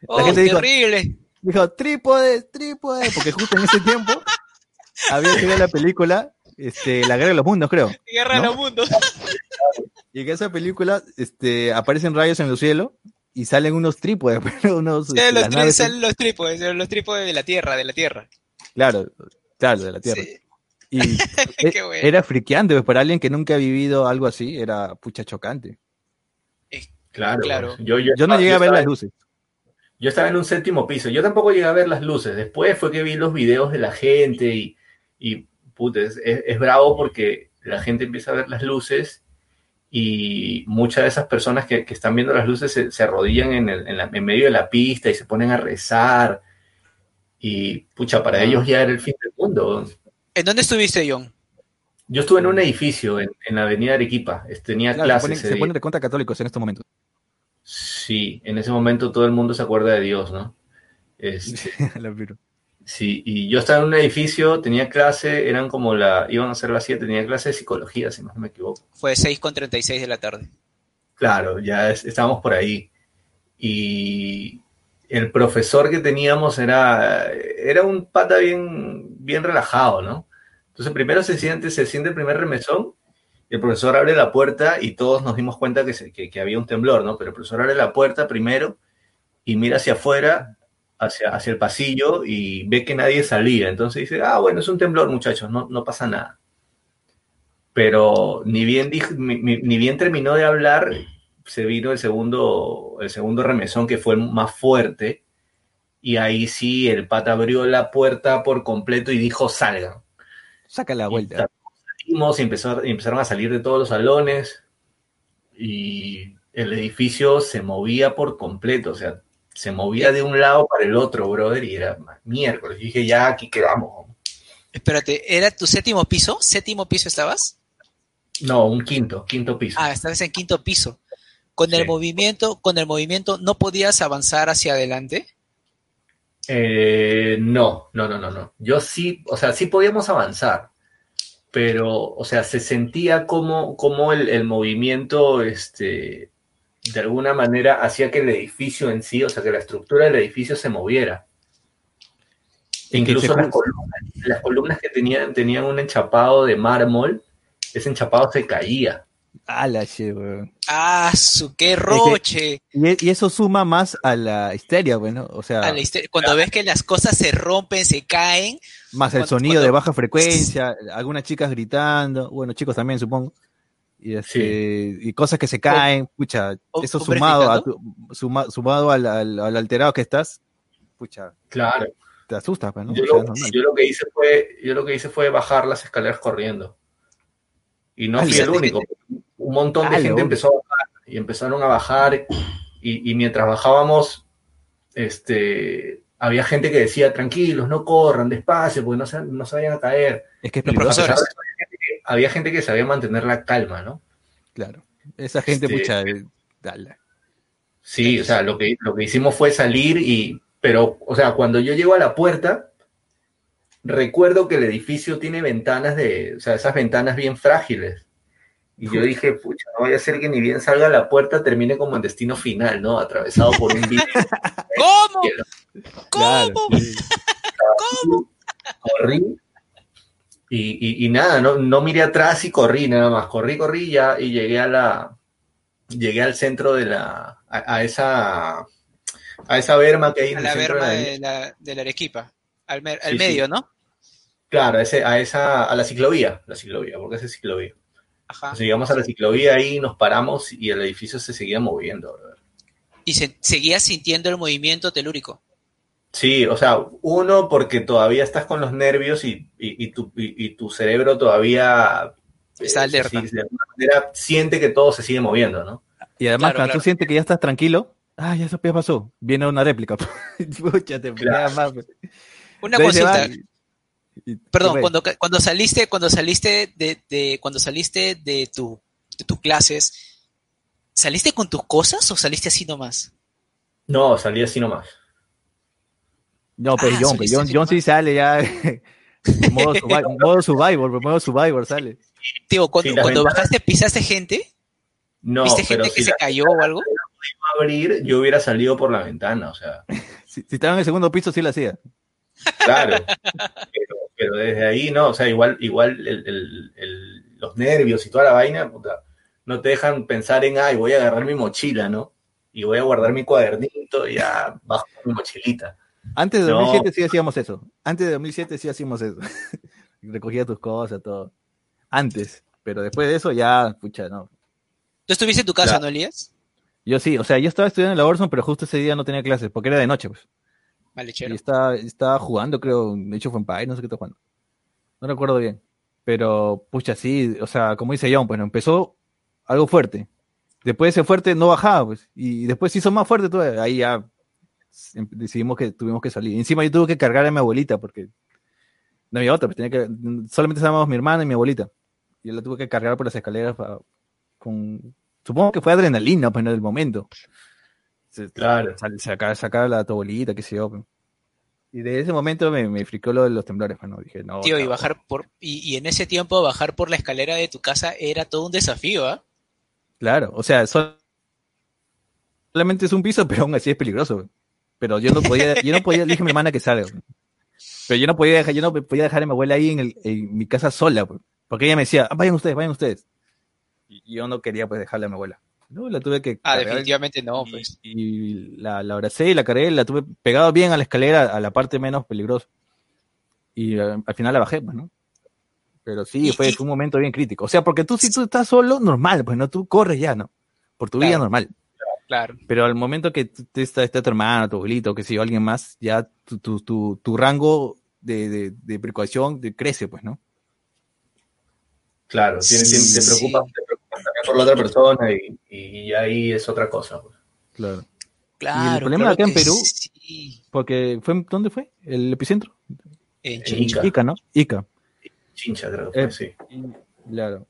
chuc. Oh, gente dijo- terrible. Dijo, trípode, trípode, porque justo en ese tiempo había sido la película este, La Guerra de los Mundos, creo. Guerra de los mundos. Y en esa película este, aparecen rayos en el cielo y salen unos trípodes, pero unos, Sí, este, los, naves salen los trípodes, los trípodes de la tierra, de la tierra. claro, claro, de la Tierra. Sí. Y Qué e- bueno. era friqueante, pues, para alguien que nunca ha vivido algo así, era pucha chocante. Claro. Claro. Yo, yo, Yo no llegué a ver estaba las luces. Yo estaba en un séptimo piso. Yo tampoco llegué a ver las luces. Después fue que vi los videos de la gente y, y puta, es, es- es bravo porque la gente empieza a ver las luces y muchas de esas personas que, que están viendo las luces se, se arrodillan en, el- en la- en medio de la pista y se ponen a rezar. Y pucha, para Ah. ellos ya era el fin del mundo. ¿En dónde estuviste, John? Yo estuve en un edificio en, en la avenida Arequipa. Tenía Claro, se clases. ponen, se ponen de contra católicos en estos momentos. Sí, en ese momento todo el mundo se acuerda de Dios, ¿no? Este. Sí, y yo estaba en un edificio, tenía clase, eran como la, iban a ser las 7, tenía clase de psicología, si más no me equivoco. Fue 6.36 de la tarde. Claro, ya es- estábamos por ahí. Y el profesor que teníamos era, era un pata bien, bien relajado, ¿no? Entonces primero se siente, se siente el primer remesón, el profesor abre la puerta y todos nos dimos cuenta que, se- que, que había un temblor, ¿no? Pero el profesor abre la puerta primero y mira hacia afuera, hacia, hacia el pasillo y ve que nadie salía. Entonces dice, ah, bueno, es un temblor, muchachos, no, no pasa nada. Pero ni bien, dij- ni, ni- ni bien terminó de hablar, se vino el segundo, el segundo remesón que fue más fuerte. Y ahí sí, el pata abrió la puerta por completo y dijo, salgan. Saca la vuelta. Y empezó- empezaron a salir de todos los salones y el edificio se movía por completo, o sea, se movía de un lado para el otro, brother, y era miércoles. Y dije, ya aquí quedamos. Espérate, ¿era tu séptimo piso? ¿Séptimo piso estabas? No, un quinto, quinto piso. Ah, estabas en quinto piso. Con el movimiento, con el movimiento, ¿no podías avanzar hacia adelante? Eh, no, no, no, no, no. Yo sí, o sea, sí podíamos avanzar, pero, o sea, se sentía como, como el, el movimiento, este, de alguna manera hacía que el edificio en sí, o sea, que la estructura del edificio se moviera. Incluso las columnas, las columnas que tenían, tenían un enchapado de mármol, ese enchapado se caía. Ah, la che, weón. ¡Ah, su qué roche! Y, e- y eso suma más a la histeria, bueno, o sea, A la hister- Cuando ves que las cosas se rompen, se caen, más el cuando- sonido cuando- de baja frecuencia, algunas chicas gritando, bueno, chicos también supongo, y, este, y cosas que se caen, pucha, eso sumado, a tu- suma- sumado al, al- al alterado que estás, pucha, Claro. te asustas, pues, ¿no? O sea, yo lo que hice fue, yo lo que hice fue bajar las escaleras corriendo. Y no fui el único. Un montón de Ah, gente empezó a bajar y empezaron a bajar y, y mientras bajábamos, este, había gente que decía, tranquilos, no corran, despacio, porque no se, no se vayan a caer. Es que es Los profesores. eso, había gente que- había gente que sabía mantener la calma, ¿no? claro. Esa gente, Este- pucha, eh, dale. Sí, o sea, lo que, lo que hicimos fue salir y, pero, o sea, cuando yo llego a la puerta, recuerdo que el edificio tiene ventanas de, o sea, esas ventanas bien frágiles. Y yo dije, pucha, no vaya a ser que ni bien salga a la puerta termine como en destino final, ¿no? Atravesado por un vidrio. ¿Cómo? Claro, ¿Cómo? sí. ¿Cómo? corrí y, y- y nada, no, no miré atrás y corrí nada más. Corrí, corrí ya y llegué a la llegué al centro de la a, a esa a esa berma que hay en A el la centro berma de la, de la Arequipa. Al, mer- al Sí, medio, sí. ¿no? Claro, a, ese, a esa a la ciclovía, la ciclovía, porque esa es ciclovía. Ajá. Entonces llegamos a la ciclovía ahí, nos paramos y el edificio se seguía moviendo. brother. Y se, seguías sintiendo el movimiento telúrico. Sí, o sea, uno porque todavía estás con los nervios y, y- y tu, y- y tu cerebro todavía eh, Está alerta. sí, de alguna manera siente que todo se sigue moviendo, ¿no? Y además, Claro, cuando claro. tú sientes que ya estás tranquilo, ah, ya eso ya pasó. Viene una réplica. Pucha, te Claro. nada más. Pues. Una se consulta. va y- y- Perdón, cuando, cuando saliste, cuando saliste de, de- cuando saliste de tu, de tus clases, ¿saliste con tus cosas o saliste así nomás? No, salí así nomás. No, pues Ah, John, pues soliste John, John sí sale ya. modo, survi- modo Survivor, pues, modo Survivor sale. Digo, cuando, Sí, cuando bajaste, ¿pisaste gente? No, ¿Viste pero gente que si se la cayó o algo? abrir, yo hubiera salido por la ventana, o sea, Si, si estaba en el segundo piso, sí lo hacía. Claro. pero, pero desde ahí, no, o sea, igual, igual el- el- el- los nervios y toda la vaina, puta, no te dejan pensar en, ay, voy a agarrar mi mochila, ¿no? Y voy a guardar mi cuadernito y ya bajo mi mochilita. Antes de No. 2007 sí hacíamos eso. Antes de 2007 sí hacíamos eso. Recogía tus cosas, todo. Antes. Pero después de eso ya, pucha, no. ¿Tú estuviste en tu casa, Claro. no, Elías? Yo sí, o sea, yo estaba estudiando en la Orson, pero justo ese día no tenía clases, porque era de noche, pues. Vale, Y estaba, estaba jugando, creo, de hecho fue en Empire, no sé qué estaba jugando. No recuerdo bien. Pero, pucha, sí, o sea, como dice John, pues empezó algo fuerte. Después de ese fuerte no bajaba, pues. Y después se hizo más fuerte todavía. Ahí ya em- decidimos que tuvimos que salir. Encima yo tuve que cargar a mi abuelita porque no había otra, pues tenía que, solamente estábamos mi hermana y mi abuelita. Yo la tuve que cargar por las escaleras pa- con, supongo que fue adrenalina, pues, en el momento. Claro. sacar, sacar a la tu abuelita, qué sé yo. pues. Y de ese momento me, me fricó lo de los temblores, pues, no, dije, no. Tío, y bajar por, y, y en ese tiempo bajar por la escalera de tu casa era todo un desafío, ¿ah? Claro, o sea, sol- solamente es un piso, pero aún así es peligroso. Pero yo no podía, yo no podía, dije a mi hermana que salga. Pero yo no podía dejar, yo no podía dejar a mi abuela ahí en, el- en mi casa sola, porque ella me decía, "Ah, vayan ustedes, vayan ustedes. Y yo no quería pues dejarle a mi abuela. No, la tuve que Ah, definitivamente no, y, pues. y la, la abracé y la cargué, la tuve pegado bien a la escalera, a la parte menos peligrosa. Y eh, al final la bajé, pues, ¿no? Pero sí, fue, un momento bien crítico. O sea, porque tú si tú estás solo, normal, pues no, tú corres ya, ¿no? Por tu vida normal. Claro. Pero al momento que te está, está tu hermano, tu abuelito, que sé yo, alguien más, ya tu, tu, tu, tu rango de, de, de precaución de- crece, pues, ¿no? Claro, tiene- tiene- te, Sí. te por la otra persona y, y ahí es otra cosa. pues. Claro. Claro. problema claro acá en Perú- sí. Porque fue, ¿dónde fue? ¿El epicentro? En Chincha. Ica. Ica, ¿no? Ica. Chincha, creo que Eh, sí. Claro.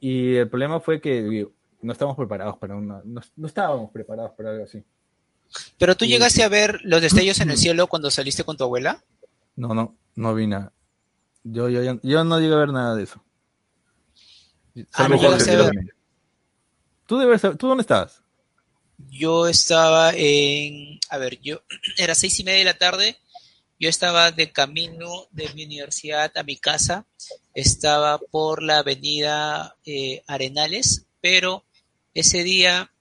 Y el problema fue que digo, no estábamos preparados para una, no, no estábamos preparados para algo así. Pero tú llegaste a ver los destellos en el cielo cuando saliste con tu abuela. No, no, no vi nada. Yo, yo, yo, yo no llegué a ver nada de eso. Ah, no llegaste a ver. ¿Tú, debes saber- ¿Tú dónde estabas? Yo estaba en, a ver, yo era seis y media de la tarde. Yo estaba de camino de mi universidad a mi casa. Estaba por la avenida eh, Arenales, pero ese día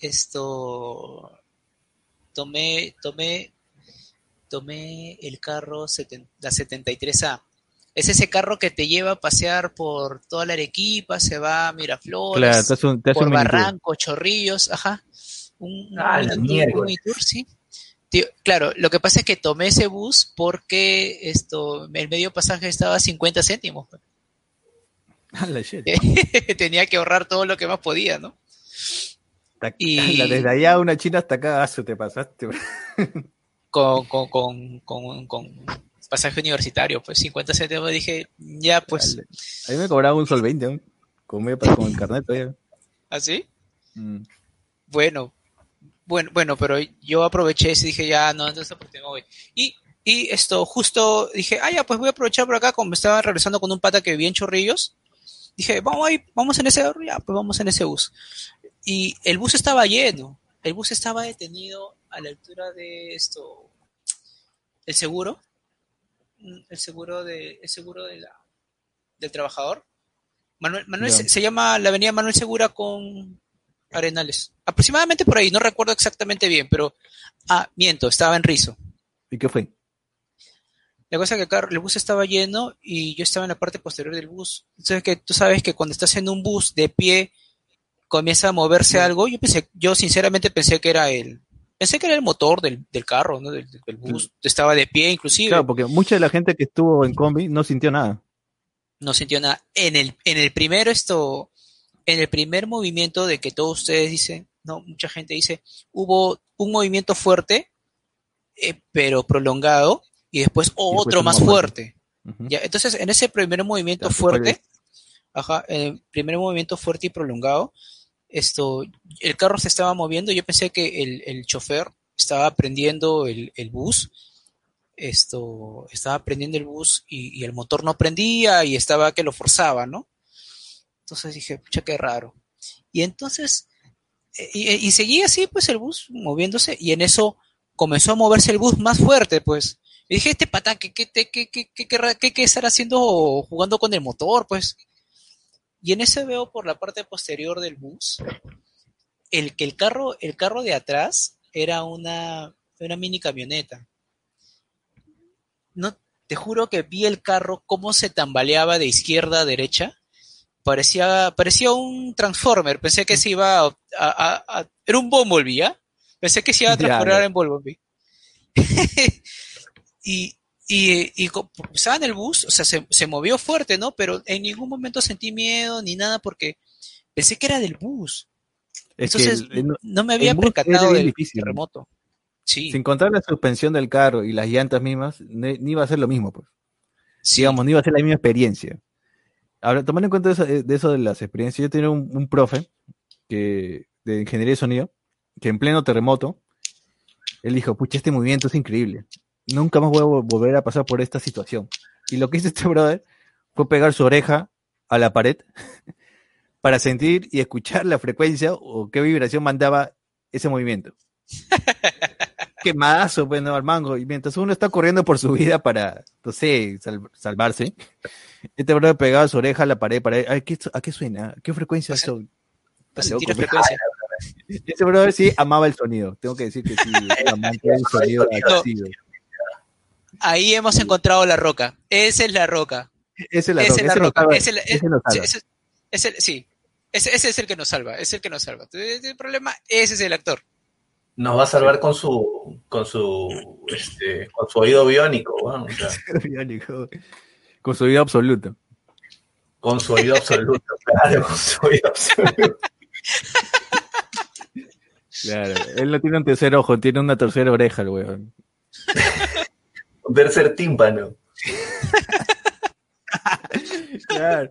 esto tomé, tomé, tomé el carro seten- la 73A. Es ese carro que te lleva a pasear por toda la Arequipa, se va a Miraflores, Claro, te hace un, te hace por. Barranco, Chorrillos, ajá. Un, Ah, un tour, miércoles. un mini tour, sí. Tío, claro, lo que pasa es que tomé ese bus porque esto, el medio pasaje estaba a 50 céntimos. pues. Ah. Tenía que ahorrar todo lo que más podía, ¿no? Ta- Y- desde allá a una china hasta acá, ah, te pasaste. Con, con, con, con, con pasaje universitario, pues 50 céntimos. Dije, ya, pues, Dale. A mí me cobraba un sol 20, ¿no? con, medio pa- con el carnet todavía. ¿así? Mm. Bueno, bueno, bueno, pero yo aproveché y dije, ya, no, entonces pues tengo voy. Y, y esto, justo dije, ah, ya, pues voy a aprovechar por acá, como me estaba regresando con un pata que vivía en Chorrillos, dije, vamos ahí, vamos en ese, ya, pues vamos en ese bus. Y el bus estaba lleno, el bus estaba detenido a la altura de esto, el seguro, el seguro de, el seguro de la, del trabajador. Manuel, Manuel se, se llama la avenida Manuel Segura con Arenales. Aproximadamente por ahí, no recuerdo exactamente bien, pero, ah, miento, estaba en Rizo. ¿Y qué fue? La cosa es que el, carro- el bus estaba lleno y yo estaba en la parte posterior del bus. Entonces que tú sabes que cuando estás en un bus de pie comienza a moverse algo. Yo pensé, yo sinceramente pensé que era el, pensé que era el motor del, del carro, ¿no? Del, del bus. Estaba de pie inclusive. Claro, porque mucha de la gente que estuvo en combi no sintió nada. No sintió nada. En el, en el primero esto, en el primer movimiento de que todos ustedes dicen, no, mucha gente dice, hubo un movimiento fuerte, eh, pero prolongado, y después otro un más más fuerte. Ujú. Ya, entonces, en ese primer movimiento Ya, ¿cuál fuerte, ajá, en el primer movimiento fuerte y prolongado, esto, el carro se estaba moviendo, yo pensé que el, el chofer estaba prendiendo el, el bus, esto, estaba prendiendo el bus y, y el motor no prendía y estaba que lo forzaba, ¿no? Entonces dije, pucha, qué raro. Y entonces, eh, y, y seguía así, pues el bus moviéndose y en eso comenzó a moverse el bus más fuerte, pues. Y dije, este patán, ¿qué, qué, qué, qué, qué, qué, qué- qué estará haciendo jugando con el motor, pues? Y en ese veo por la parte posterior del bus, el que el carro, el carro de atrás era una, una mini camioneta. No, te juro que vi el carro cómo se tambaleaba de izquierda a derecha. Parecía, parecía un Transformer. Pensé que se iba a, a- a- a- era un Bumblebee, ¿ya? Pensé que se iba a Ya, transformar ya. en Bumblebee. y, y, y estaba en el bus, o sea, se, se movió fuerte, ¿no? Pero en ningún momento sentí miedo ni nada porque pensé que era del bus. Es Entonces, que el- el- no me había percatado del difícil. terremoto. Sí, sin contar la suspensión del carro y las llantas mismas, ni iba a ser lo mismo, pues. sí. Digamos, no iba a ser la misma experiencia. Ahora, tomando en cuenta eso, eh, de eso de las experiencias, yo tenía un, un profe que, de ingeniería de sonido que en pleno terremoto, él dijo, pucha, este movimiento es increíble. Nunca más voy a vo- volver a pasar por esta situación. Y lo que hizo este brother fue pegar su oreja a la pared para sentir y escuchar la frecuencia o qué vibración mandaba ese movimiento. Quemadazo, pues, no, al mango. Y mientras uno está corriendo por su vida para, no sé, sal- salvarse, este brother pegaba su oreja a la pared para ¿a qué, ¿a qué suena? ¿A qué frecuencia eso? la loco, pues. frecuencia. Ese brother sí amaba el sonido. Tengo que decir que sí, amante del sonido No. Ahí hemos encontrado la roca. Esa es la roca. Ese es la Esa roca. es la ese nos roca. salva- Ese, es- nos salva. ese- sí. Ese, ese es el que nos salva. Es el que nos salva. El problema, ese es el actor. Nos va a salvar con su, con su, este, con su oído biónico, weón, o sea, Biónico. Con su vida absoluta. con su oído absoluto, claro, con su oído absoluto. Claro. Él no tiene un tercer ojo, tiene una tercera oreja, el weón. Tercer tímpano. Claro.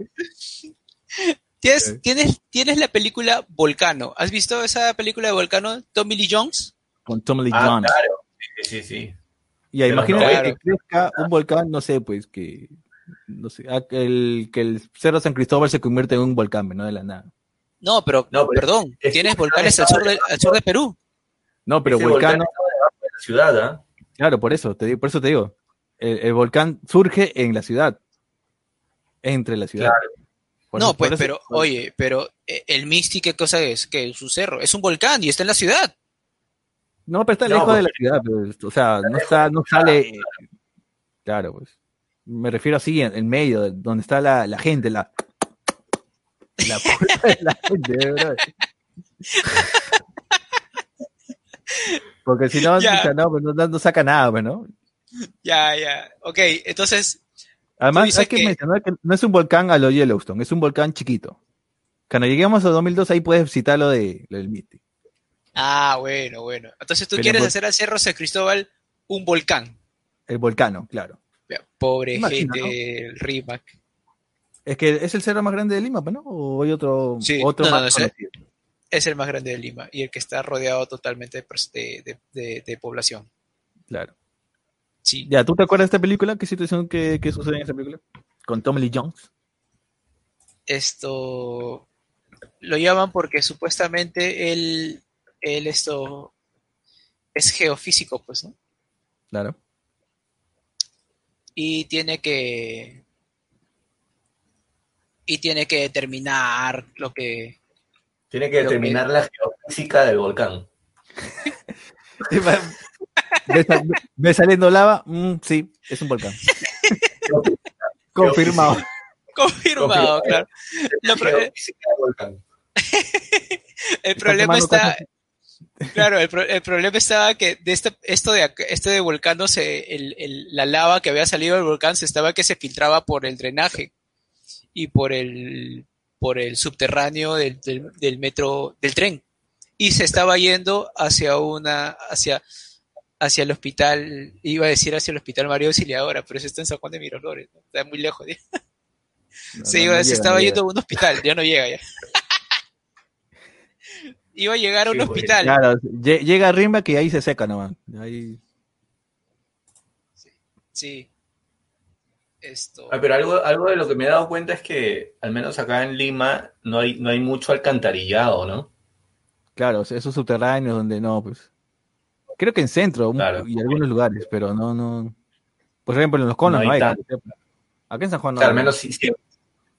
¿Tienes, tienes, tienes la película Volcano. ¿Has visto esa película de Volcano? Tommy Lee Jones. Con Tom Lee Ah, Jones. claro. Sí, sí, sí. Ya, Pero imagínate no, que crezca un volcán, no sé, pues que. No sé, ah, que el, que el Cerro San Cristóbal se convierte en un volcán, ¿no? De la nada. No, pero, No, pero perdón, es tienes volcanes al sur, de, al sur de Perú. No, pero volcán, de la ciudad, ¿ah? Claro, por eso, te digo, por eso te digo. El, el volcán surge en la ciudad. Entre la ciudad. Claro. Por no, eso- pues, eso- pero, oye, pero eh, el Misty, ¿qué cosa es? Que es un cerro, es un volcán y está en la ciudad. No, pero está No, lejos de la porque- ciudad, pues, o sea, no está, no sale. Claro, pues. Me refiero así, en, en medio, de- donde está la, la gente, la. La puta de la gente, de verdad. Porque si no, pues, no, no- no saca nada, pues, ¿no? Ya, ya. Ok, entonces, Además, hay que, que- mencionar que no es un volcán a lo Yellowstone, es un volcán chiquito. Cuando lleguemos a 2002, ahí puedes citar lo, de, lo del Misty. ah, bueno, bueno. Entonces tú Pero quieres hacer al Cerro San Cristóbal un volcán. El volcano, claro. Pobre gente, el RIMAC. Es que es el cerro más grande de Lima, pues, ¿no? ¿O hay otro, Sí, otro no, más no? Es el más grande de Lima y el que está rodeado totalmente de, de, de- de- de población. Claro. Sí. Ya, ¿tú te acuerdas de esta película? ¿Qué situación que, que sucede en esta película? Con Tommy Lee Jones. esto lo llaman porque supuestamente él, él esto es geofísico, pues, ¿no? Claro. Y tiene que y tiene que determinar lo que Tiene que determinar la geofísica del volcán. ¿Ve, sal- ve saliendo lava? Mm, sí, es un volcán. Confirmado. confirmado, Confirmado. claro. Pro- Geofísica del volcán. el problema está Claro, el, pro- el problema estaba que de este, esto de acá- este de volcán, el- el- la lava que había salido del volcán se estaba que se filtraba por el drenaje y por el por el subterráneo del, del, del metro del tren y se estaba yendo hacia una hacia hacia el hospital iba a decir hacia el hospital María Auxiliadora pero eso está en San Juan de Miraflores ¿no? está muy lejos. No, se, no, iba- no se llega, estaba no yendo a un hospital ya no llega ya iba a llegar a un Sí, pues, hospital Claro, llega Rimba que ahí se seca nomás. Ahí... Sí. Esto. Ah, pero algo, algo de lo que me he dado cuenta es que, al menos acá en Lima, no hay, no hay mucho alcantarillado, ¿no? Claro, o esos subterráneos donde no, pues. Creo que en centro Claro. y algunos lugares, pero no, no. Por ejemplo, en los conos No no hay sepa. Acá en San Juan O no. sea, hay. al menos si, si,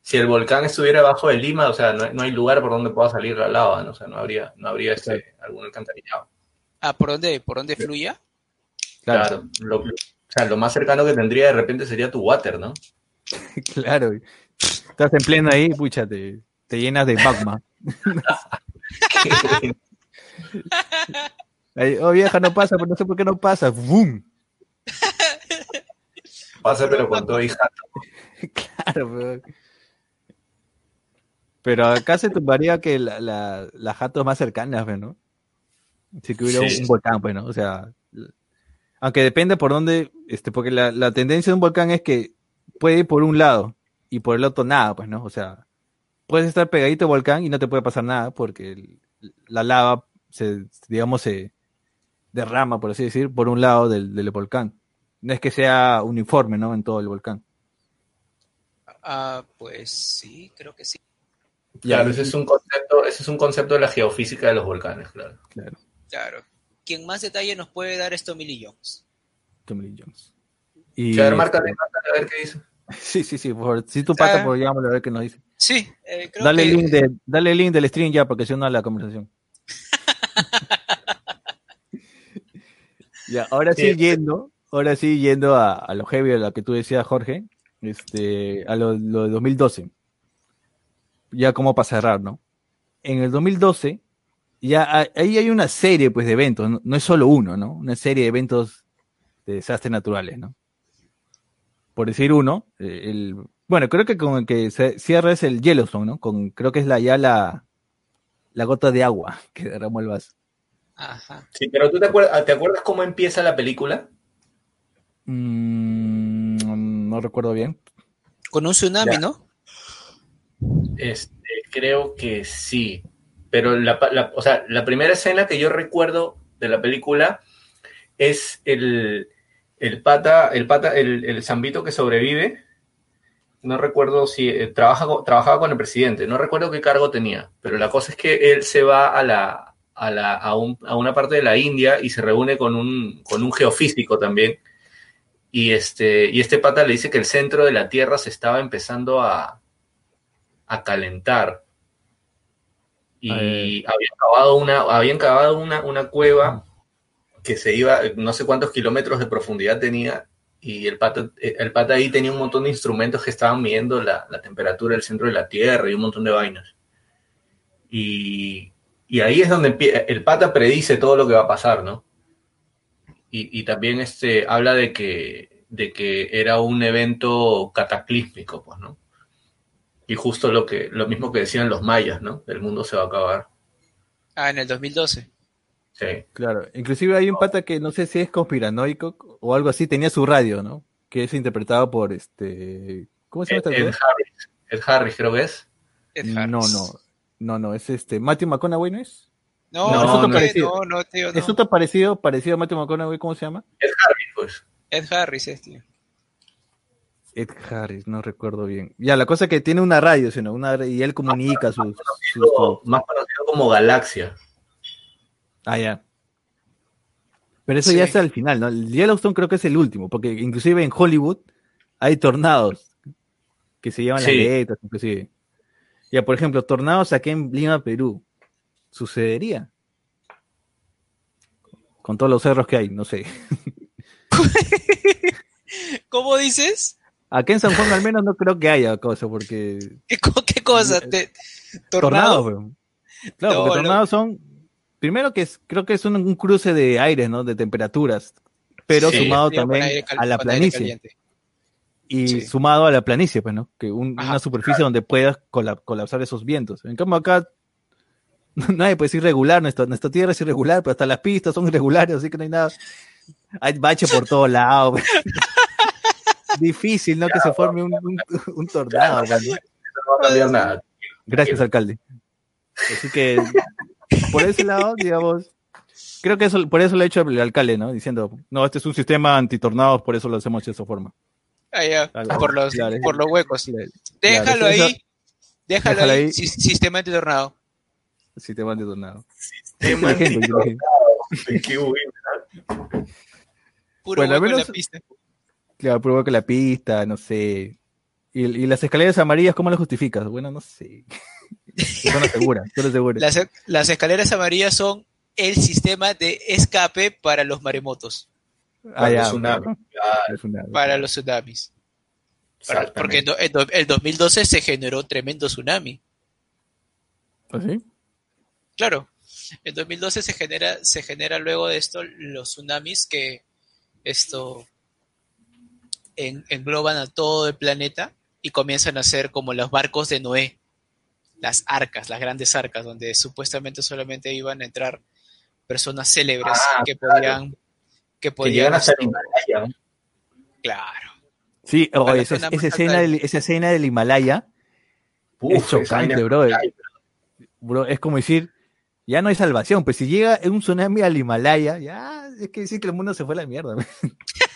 si el volcán estuviera abajo de Lima, o sea, no, hay- no hay lugar por donde pueda salir la lava, ¿no? O sea, no habría, no habría este, algún alcantarillado. Ah, ¿por dónde, por dónde fluya? Claro, Claro. Lo, o sea, lo más cercano que tendría de repente sería tu water, ¿no? claro. Estás en pleno ahí, pucha, te, te llenas de magma. Oh vieja, no pasa, pero no sé por qué no pasa. ¡Bum! Pasa, pero con todo hija. Claro, pero... pero acá se tumbaría que la, la, las jatos más cercanas, ¿no? Si que hubiera Sí. un volcán, pues, ¿no? O sea, aunque depende por dónde, este, porque la, la tendencia de un volcán es que puede ir por un lado y por el otro nada, pues, ¿no? O sea, puedes estar pegadito al volcán y no te puede pasar nada porque el- la lava se, digamos, se derrama, por así decir, por un lado del, del volcán. No es que sea uniforme, ¿no? En todo el volcán. Ah, pues sí, creo que sí. Claro, ese es un concepto, ese es un concepto de la geofísica de los volcanes, claro. Claro. Claro. Quien más detalle nos puede dar es Tommy Lee Jones. Tommy Lee Jones. Y, Sí, a ver, márcate, márcate, a ver qué dice. Sí, sí, sí. Por, favor. si tú pasas Ah. por llámalo a ver qué nos dice. Sí, eh, creo Dale que el link de, dale el link del stream ya, porque si no la conversación. ya, ahora sí, Sí. yendo, ahora sí yendo a, a lo heavy, a lo que tú decías, Jorge, este, a lo, lo de 2012. Ya como para cerrar, ¿no? En el 2012, ya ahí hay una serie pues de eventos, no, no es solo uno, ¿no? Una serie de eventos de desastres naturales, ¿no? Por decir uno, eh, el, bueno, creo que con el que se cierra es el Yellowstone, ¿no? Con, creo que es la, ya la, la gota de agua que derramó el vaso. Ajá. Sí, pero tú te acuerdas, ¿te acuerdas cómo empieza la película? Mm, no recuerdo bien. Con un tsunami, Ya. ¿no? Este, creo que sí. Pero la, la- o sea, la primera escena que yo recuerdo de la película es el, el pata, el pata, el, el zambito que sobrevive. No recuerdo si eh, trabaja, trabajaba con el presidente, no recuerdo qué cargo tenía, pero la cosa es que él se va a la, a la, a un- a una parte de la India y se reúne con un, con un geofísico también. Y este, y este pata le dice que el centro de la Tierra se estaba empezando a, a calentar. Y Eh. habían cavado una, habían cavado una, una cueva que se iba, no sé cuántos kilómetros de profundidad tenía, y el pata, el pata ahí tenía un montón de instrumentos que estaban midiendo la, la temperatura del centro de la Tierra y un montón de vainas. Y, y ahí es donde el pata predice todo lo que va a pasar, ¿no? Y, y también este, habla de que, de que era un evento cataclísmico, pues, ¿no? Y justo lo, que, lo mismo que decían los mayas, ¿no? El mundo se va a acabar. Ah, en el 2012. Sí. Claro. Inclusive hay un pata que no sé si es conspiranoico o algo así, tenía su radio, ¿no? Que es interpretado por este. ¿Cómo se llama Ed, Ed? Harris. Ed Harris creo que es. Ed No, Harris. no. No, no, es este. Matthew McConaughey, ¿no es? No, No, no, es otro no, parecido. no, no, tío, no. Es otro parecido, parecido a Matthew McConaughey, ¿cómo se llama? Ed Harris, pues. Ed Harris es, tío. Ed Harris, no recuerdo bien. Ya, la cosa es que tiene una radio, sino una, y él comunica sus, sus- Conocido- más conocido como Galaxia. Ah, ya. Pero eso ya está al final, ¿no? El Yellowstone creo que es el último, porque inclusive en Hollywood hay tornados que se llevan Sí. las letras, inclusive. Ya, por ejemplo, tornados aquí en Lima, Perú. ¿Sucedería? Con todos los cerros que hay, no sé. ¿Cómo dices? Acá en San Juan al menos no creo que haya cosa, porque ¿Qué, qué cosa? ¿Te- tornados, ¿Tornado? weón. Claro, No, porque tornados son, primero que es, creo que es un, un cruce de aires, ¿no? De temperaturas, pero Sí. sumado también a la planicie. y Sí. sumado a la planicie, pues, ¿no? Que un- Ajá, una superficie donde puedas colap- colapsar esos vientos. En cambio acá nadie puede decir irregular, nuestra, nuestra tierra es irregular, pero hasta las pistas son irregulares, así que no hay nada. Hay bache por todos lados. Difícil, ¿no? Que se forme un, un, un tornado. pues, ¿no? Va a cambiar nada. Gracias, alcalde. Así que, por ese lado, digamos, creo que eso, por eso lo ha hecho el alcalde, ¿no? Diciendo, no, este es un sistema antitornados, por eso lo hacemos de esa forma. Ah, ya, Algo- por, los, claro. por los huecos. Claro, Déjalo eso- ahí. Déjalo, déjalo ahí. ahí. si- Sistema antitornado. Sistema antitornado. Tema Inteligente, inteligente. Qué bueno. Puro Bueno, al hueco en la menos- pista. Claro, prueba que la pista, no sé. Y, y las escaleras amarillas, ¿cómo las justificas? Bueno, no sé. Son seguras, son seguras. Las, las escaleras amarillas son el sistema de escape para los maremotos, Ah, ya, tsunami. Claro, una- para los tsunamis. Para- porque en el 2012 se generó tremendo tsunami. ¿Ah, sí? Claro, en 2012 se genera, se genera luego de esto los tsunamis que esto en- engloban a todo el planeta y comienzan a ser como los barcos de Noé, las arcas, las grandes arcas, donde supuestamente solamente iban a entrar personas célebres Ah, que claro. podían que Que podían llegan hasta el Himalaya. ¿no? claro. Sí, oh, esa, esa escena del, esa escena del Himalaya, Uf, Es chocante. Ay, bro, es como decir, ya no hay salvación. Pues si llega un tsunami al Himalaya, ya es que decir que el mundo se fue a la mierda.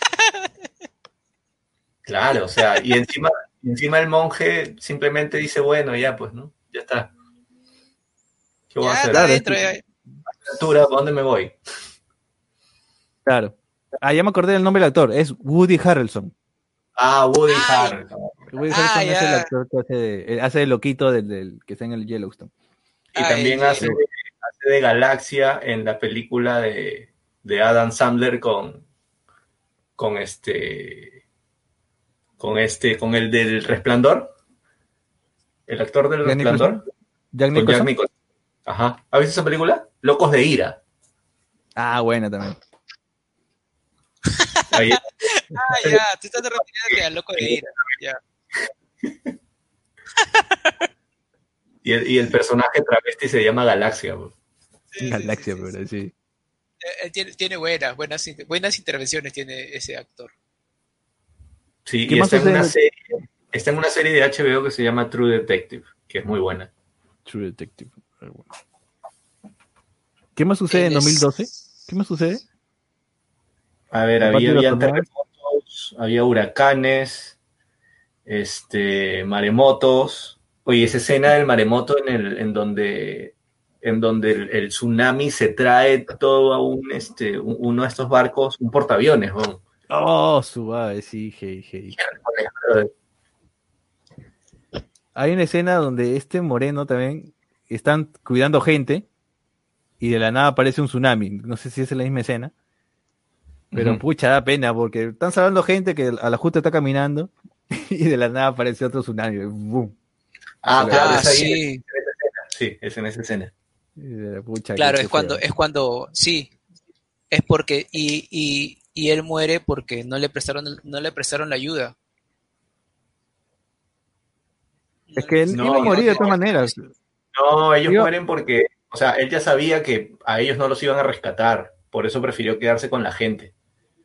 Claro, o sea, y encima, encima el monje simplemente dice, bueno, ya pues, ¿no? Ya está. ¿Qué voy a hacer? Claro, ¿para dónde me voy? Claro. Ah, ya me acordé del nombre del actor, es Woody Harrelson. Ah, Woody Ah, Harrelson. Woody Ah, Harrelson es el ya. actor que hace de, eh, hace de loquito del, del- que está en el Yellowstone. Y Ah, también el- hace, hace de Galaxia en la película de, de Adam Sandler con, con este con este, con el del resplandor. El actor del Jack resplandor. Nicholson. Jack Con Nicholson. Jack Nicholson. Ajá. ¿Has visto esa película? Locos de ira. Ah, buena también. Ahí, Ah, ya, tú estás refiriéndote al loco de ira. Ya. y, el, y el personaje travesti se llama Galaxia. bro. Sí, Galaxia, sí, sí, pero sí. Él tiene, tiene buenas, buenas, buenas intervenciones tiene ese actor. Sí, ¿Qué y está en, una serie, está en una serie de HBO que se llama True Detective, que es muy buena. True Detective. Bueno. ¿Qué más sucede en Él es- 2012? ¿Qué más sucede? A ver, había, terremotos, había huracanes, este, maremotos. Oye, esa escena del maremoto en el, en donde, en donde el, el tsunami se trae todo a un, este, un- uno de estos barcos, un portaaviones, ¿no? Oh, suave, sí, hey, hey. Hay una escena donde este moreno también están cuidando gente y de la nada aparece un tsunami. No sé si es la misma escena. Pero Ujú. pucha, da pena porque están salvando gente que a la justa está caminando y de la nada aparece otro tsunami. ¡Bum! Ah, claro, Ah, es ahí, sí, sí, es en esa escena. Pucha, claro, es cuando, feo. es cuando, sí, es porque, y, y, y él muere porque no le prestaron, no le prestaron la ayuda. Es que él No, iba a morir no, de todas maneras. No, ellos mueren porque, o sea, él ya sabía que a ellos no los iban a rescatar, por eso prefirió quedarse con la gente.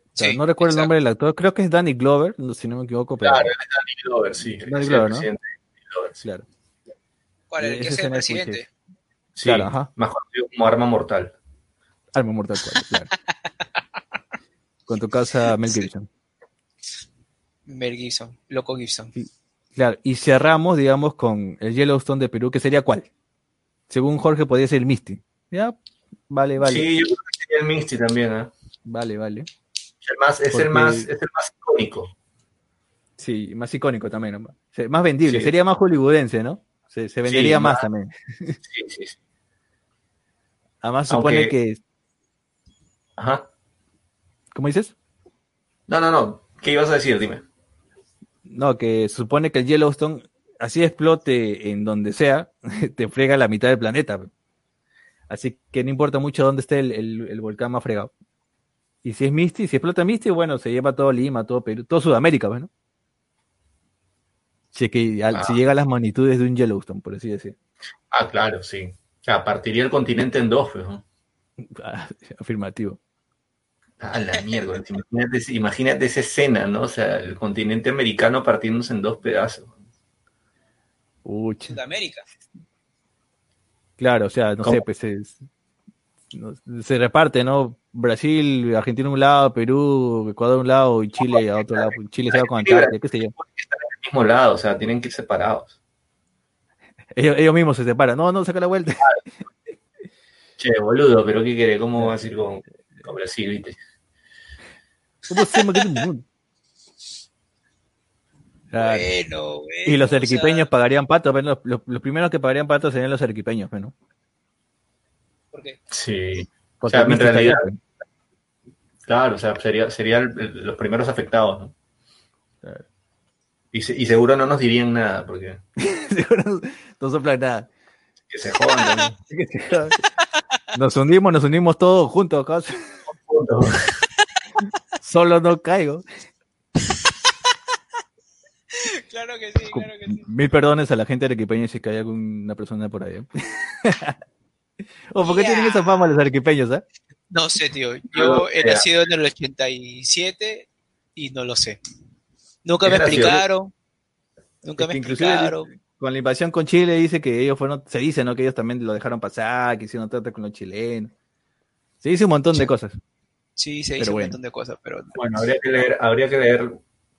O sea, Sí, no recuerdo el nombre del actor. Creo que es Danny Glover, si no me equivoco. Pero, Claro, es Danny Glover, sí. Danny Glover, ¿no? Glover, sí. claro. ¿Cuál? El Esa que es el presidente. Sí, Claro, ajá. más conocido como arma mortal. Arma Mortal 4, claro. Con tu casa Mel Sí. Gibson. Mel Gibson, Loco Gibson. Claro, y cerramos, digamos, con el Yellowstone de Perú, que sería cuál? Según Jorge, podría ser el Misty. ¿Ya? Vale, vale. Sí, yo creo que sería el Misty también, ¿eh? Vale, vale. El más, es, Porque- el más, es el más icónico. Sí, más icónico también, ¿no? Más vendible, Sí. sería más hollywoodense, ¿no? Se, se vendería Sí, más, más. también. Sí, sí, sí. Además, supone Aunque- que. Ajá. ¿Cómo dices? No, no, no. ¿Qué ibas a decir? Dime. No, que supone que el Yellowstone, así explote en donde sea, te frega la mitad del planeta. Así que no importa mucho dónde esté el, el- el volcán más fregado. Y si es Misty, si explota Misty, bueno, se lleva todo Lima, todo Perú, todo Sudamérica, bueno. Si, es que, al- Ah. si llega a las magnitudes de un Yellowstone, por así decir. Ah, claro, sí. O sea, partiría el continente en dos, pues, ¿no? Ah, Afirmativo. A la mierda. Imagínate, imagínate esa escena, ¿no? O sea, el continente americano partiéndose en dos pedazos. Ucha. Sudamérica. Claro, o sea, no ¿Cómo? sé, pues es- no- se reparte, ¿no? Brasil, Argentina a un lado, Perú, Ecuador a un lado y Chile a otro lado. Chile se va con Antártida, qué sé yo. Están en el mismo lado, o sea, tienen que ir separados. Ellos, ellos mismos se separan. No, no, saca la vuelta. Che, boludo, pero ¿qué quiere? ¿Cómo vas a ir con, con Brasil, viste? ¿Cómo hacemos que- Claro. Bueno, bueno. Y los o sea, arequipeños pagarían patos, pero los, los- los primeros que pagarían patos serían los arequipeños, ¿no? ¿por qué? Sí. Porque sea, el Misty en realidad- Claro, o sea, sería, serían los primeros afectados, ¿no? Claro. Y, se- y seguro no nos dirían nada, porque. Seguro no soplan nada. que se jodan. ¿no? Nos hundimos, nos unimos todos juntos, causa. Solo no caigo. Claro que sí, claro que sí. Mil perdones a la gente arequipeña si hay alguna persona por ahí. ¿eh? ¿O por qué Ya. tienen esa fama los arequipeños, eh? No sé, tío. Yo he nacido en el 87 y no lo sé. Nunca me explicaron. Nunca Es me explicaron. Con la invasión con Chile dice que ellos fueron, se dice, ¿no? Que ellos también lo dejaron pasar, que hicieron trata con los chilenos. Se dice un montón de cosas. Sí, se dice bueno. un montón de cosas, pero Bueno, habría que leer, habría que leer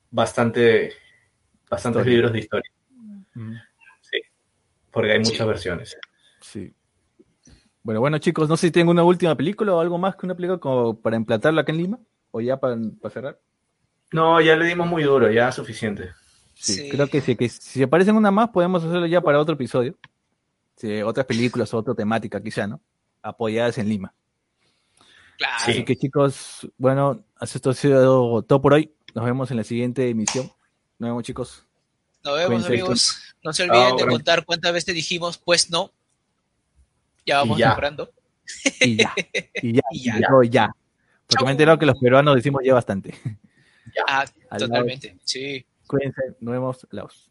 bastante, bastantes libros de historia, porque hay muchas Sí. versiones. Sí. Bueno, bueno, chicos, no sé si tienen una última película o algo más que una película como para emplatarla acá en Lima, o ya para, para cerrar. No, ya le dimos muy duro, ya suficiente. Sí, Sí. creo que sí, que si aparecen una más, podemos hacerlo ya para otro episodio. Sí, otras películas o otra temática quizá, ¿no? Apoyadas en Lima. Claro. Sí. Así que chicos, bueno, esto ha sido todo por hoy. Nos vemos en la siguiente emisión. Nos vemos chicos. Nos vemos, Cuídense. amigos. No se olviden de bueno. contar cuántas veces dijimos, pues no. Ya vamos Y ya. mejorando. Y ya, y ya, Y ya. y ya. Porque Chau. me he enterado que los peruanos decimos ya bastante. Ah, Al lado. totalmente. Sí. Cuídense, nos vemos, Laos.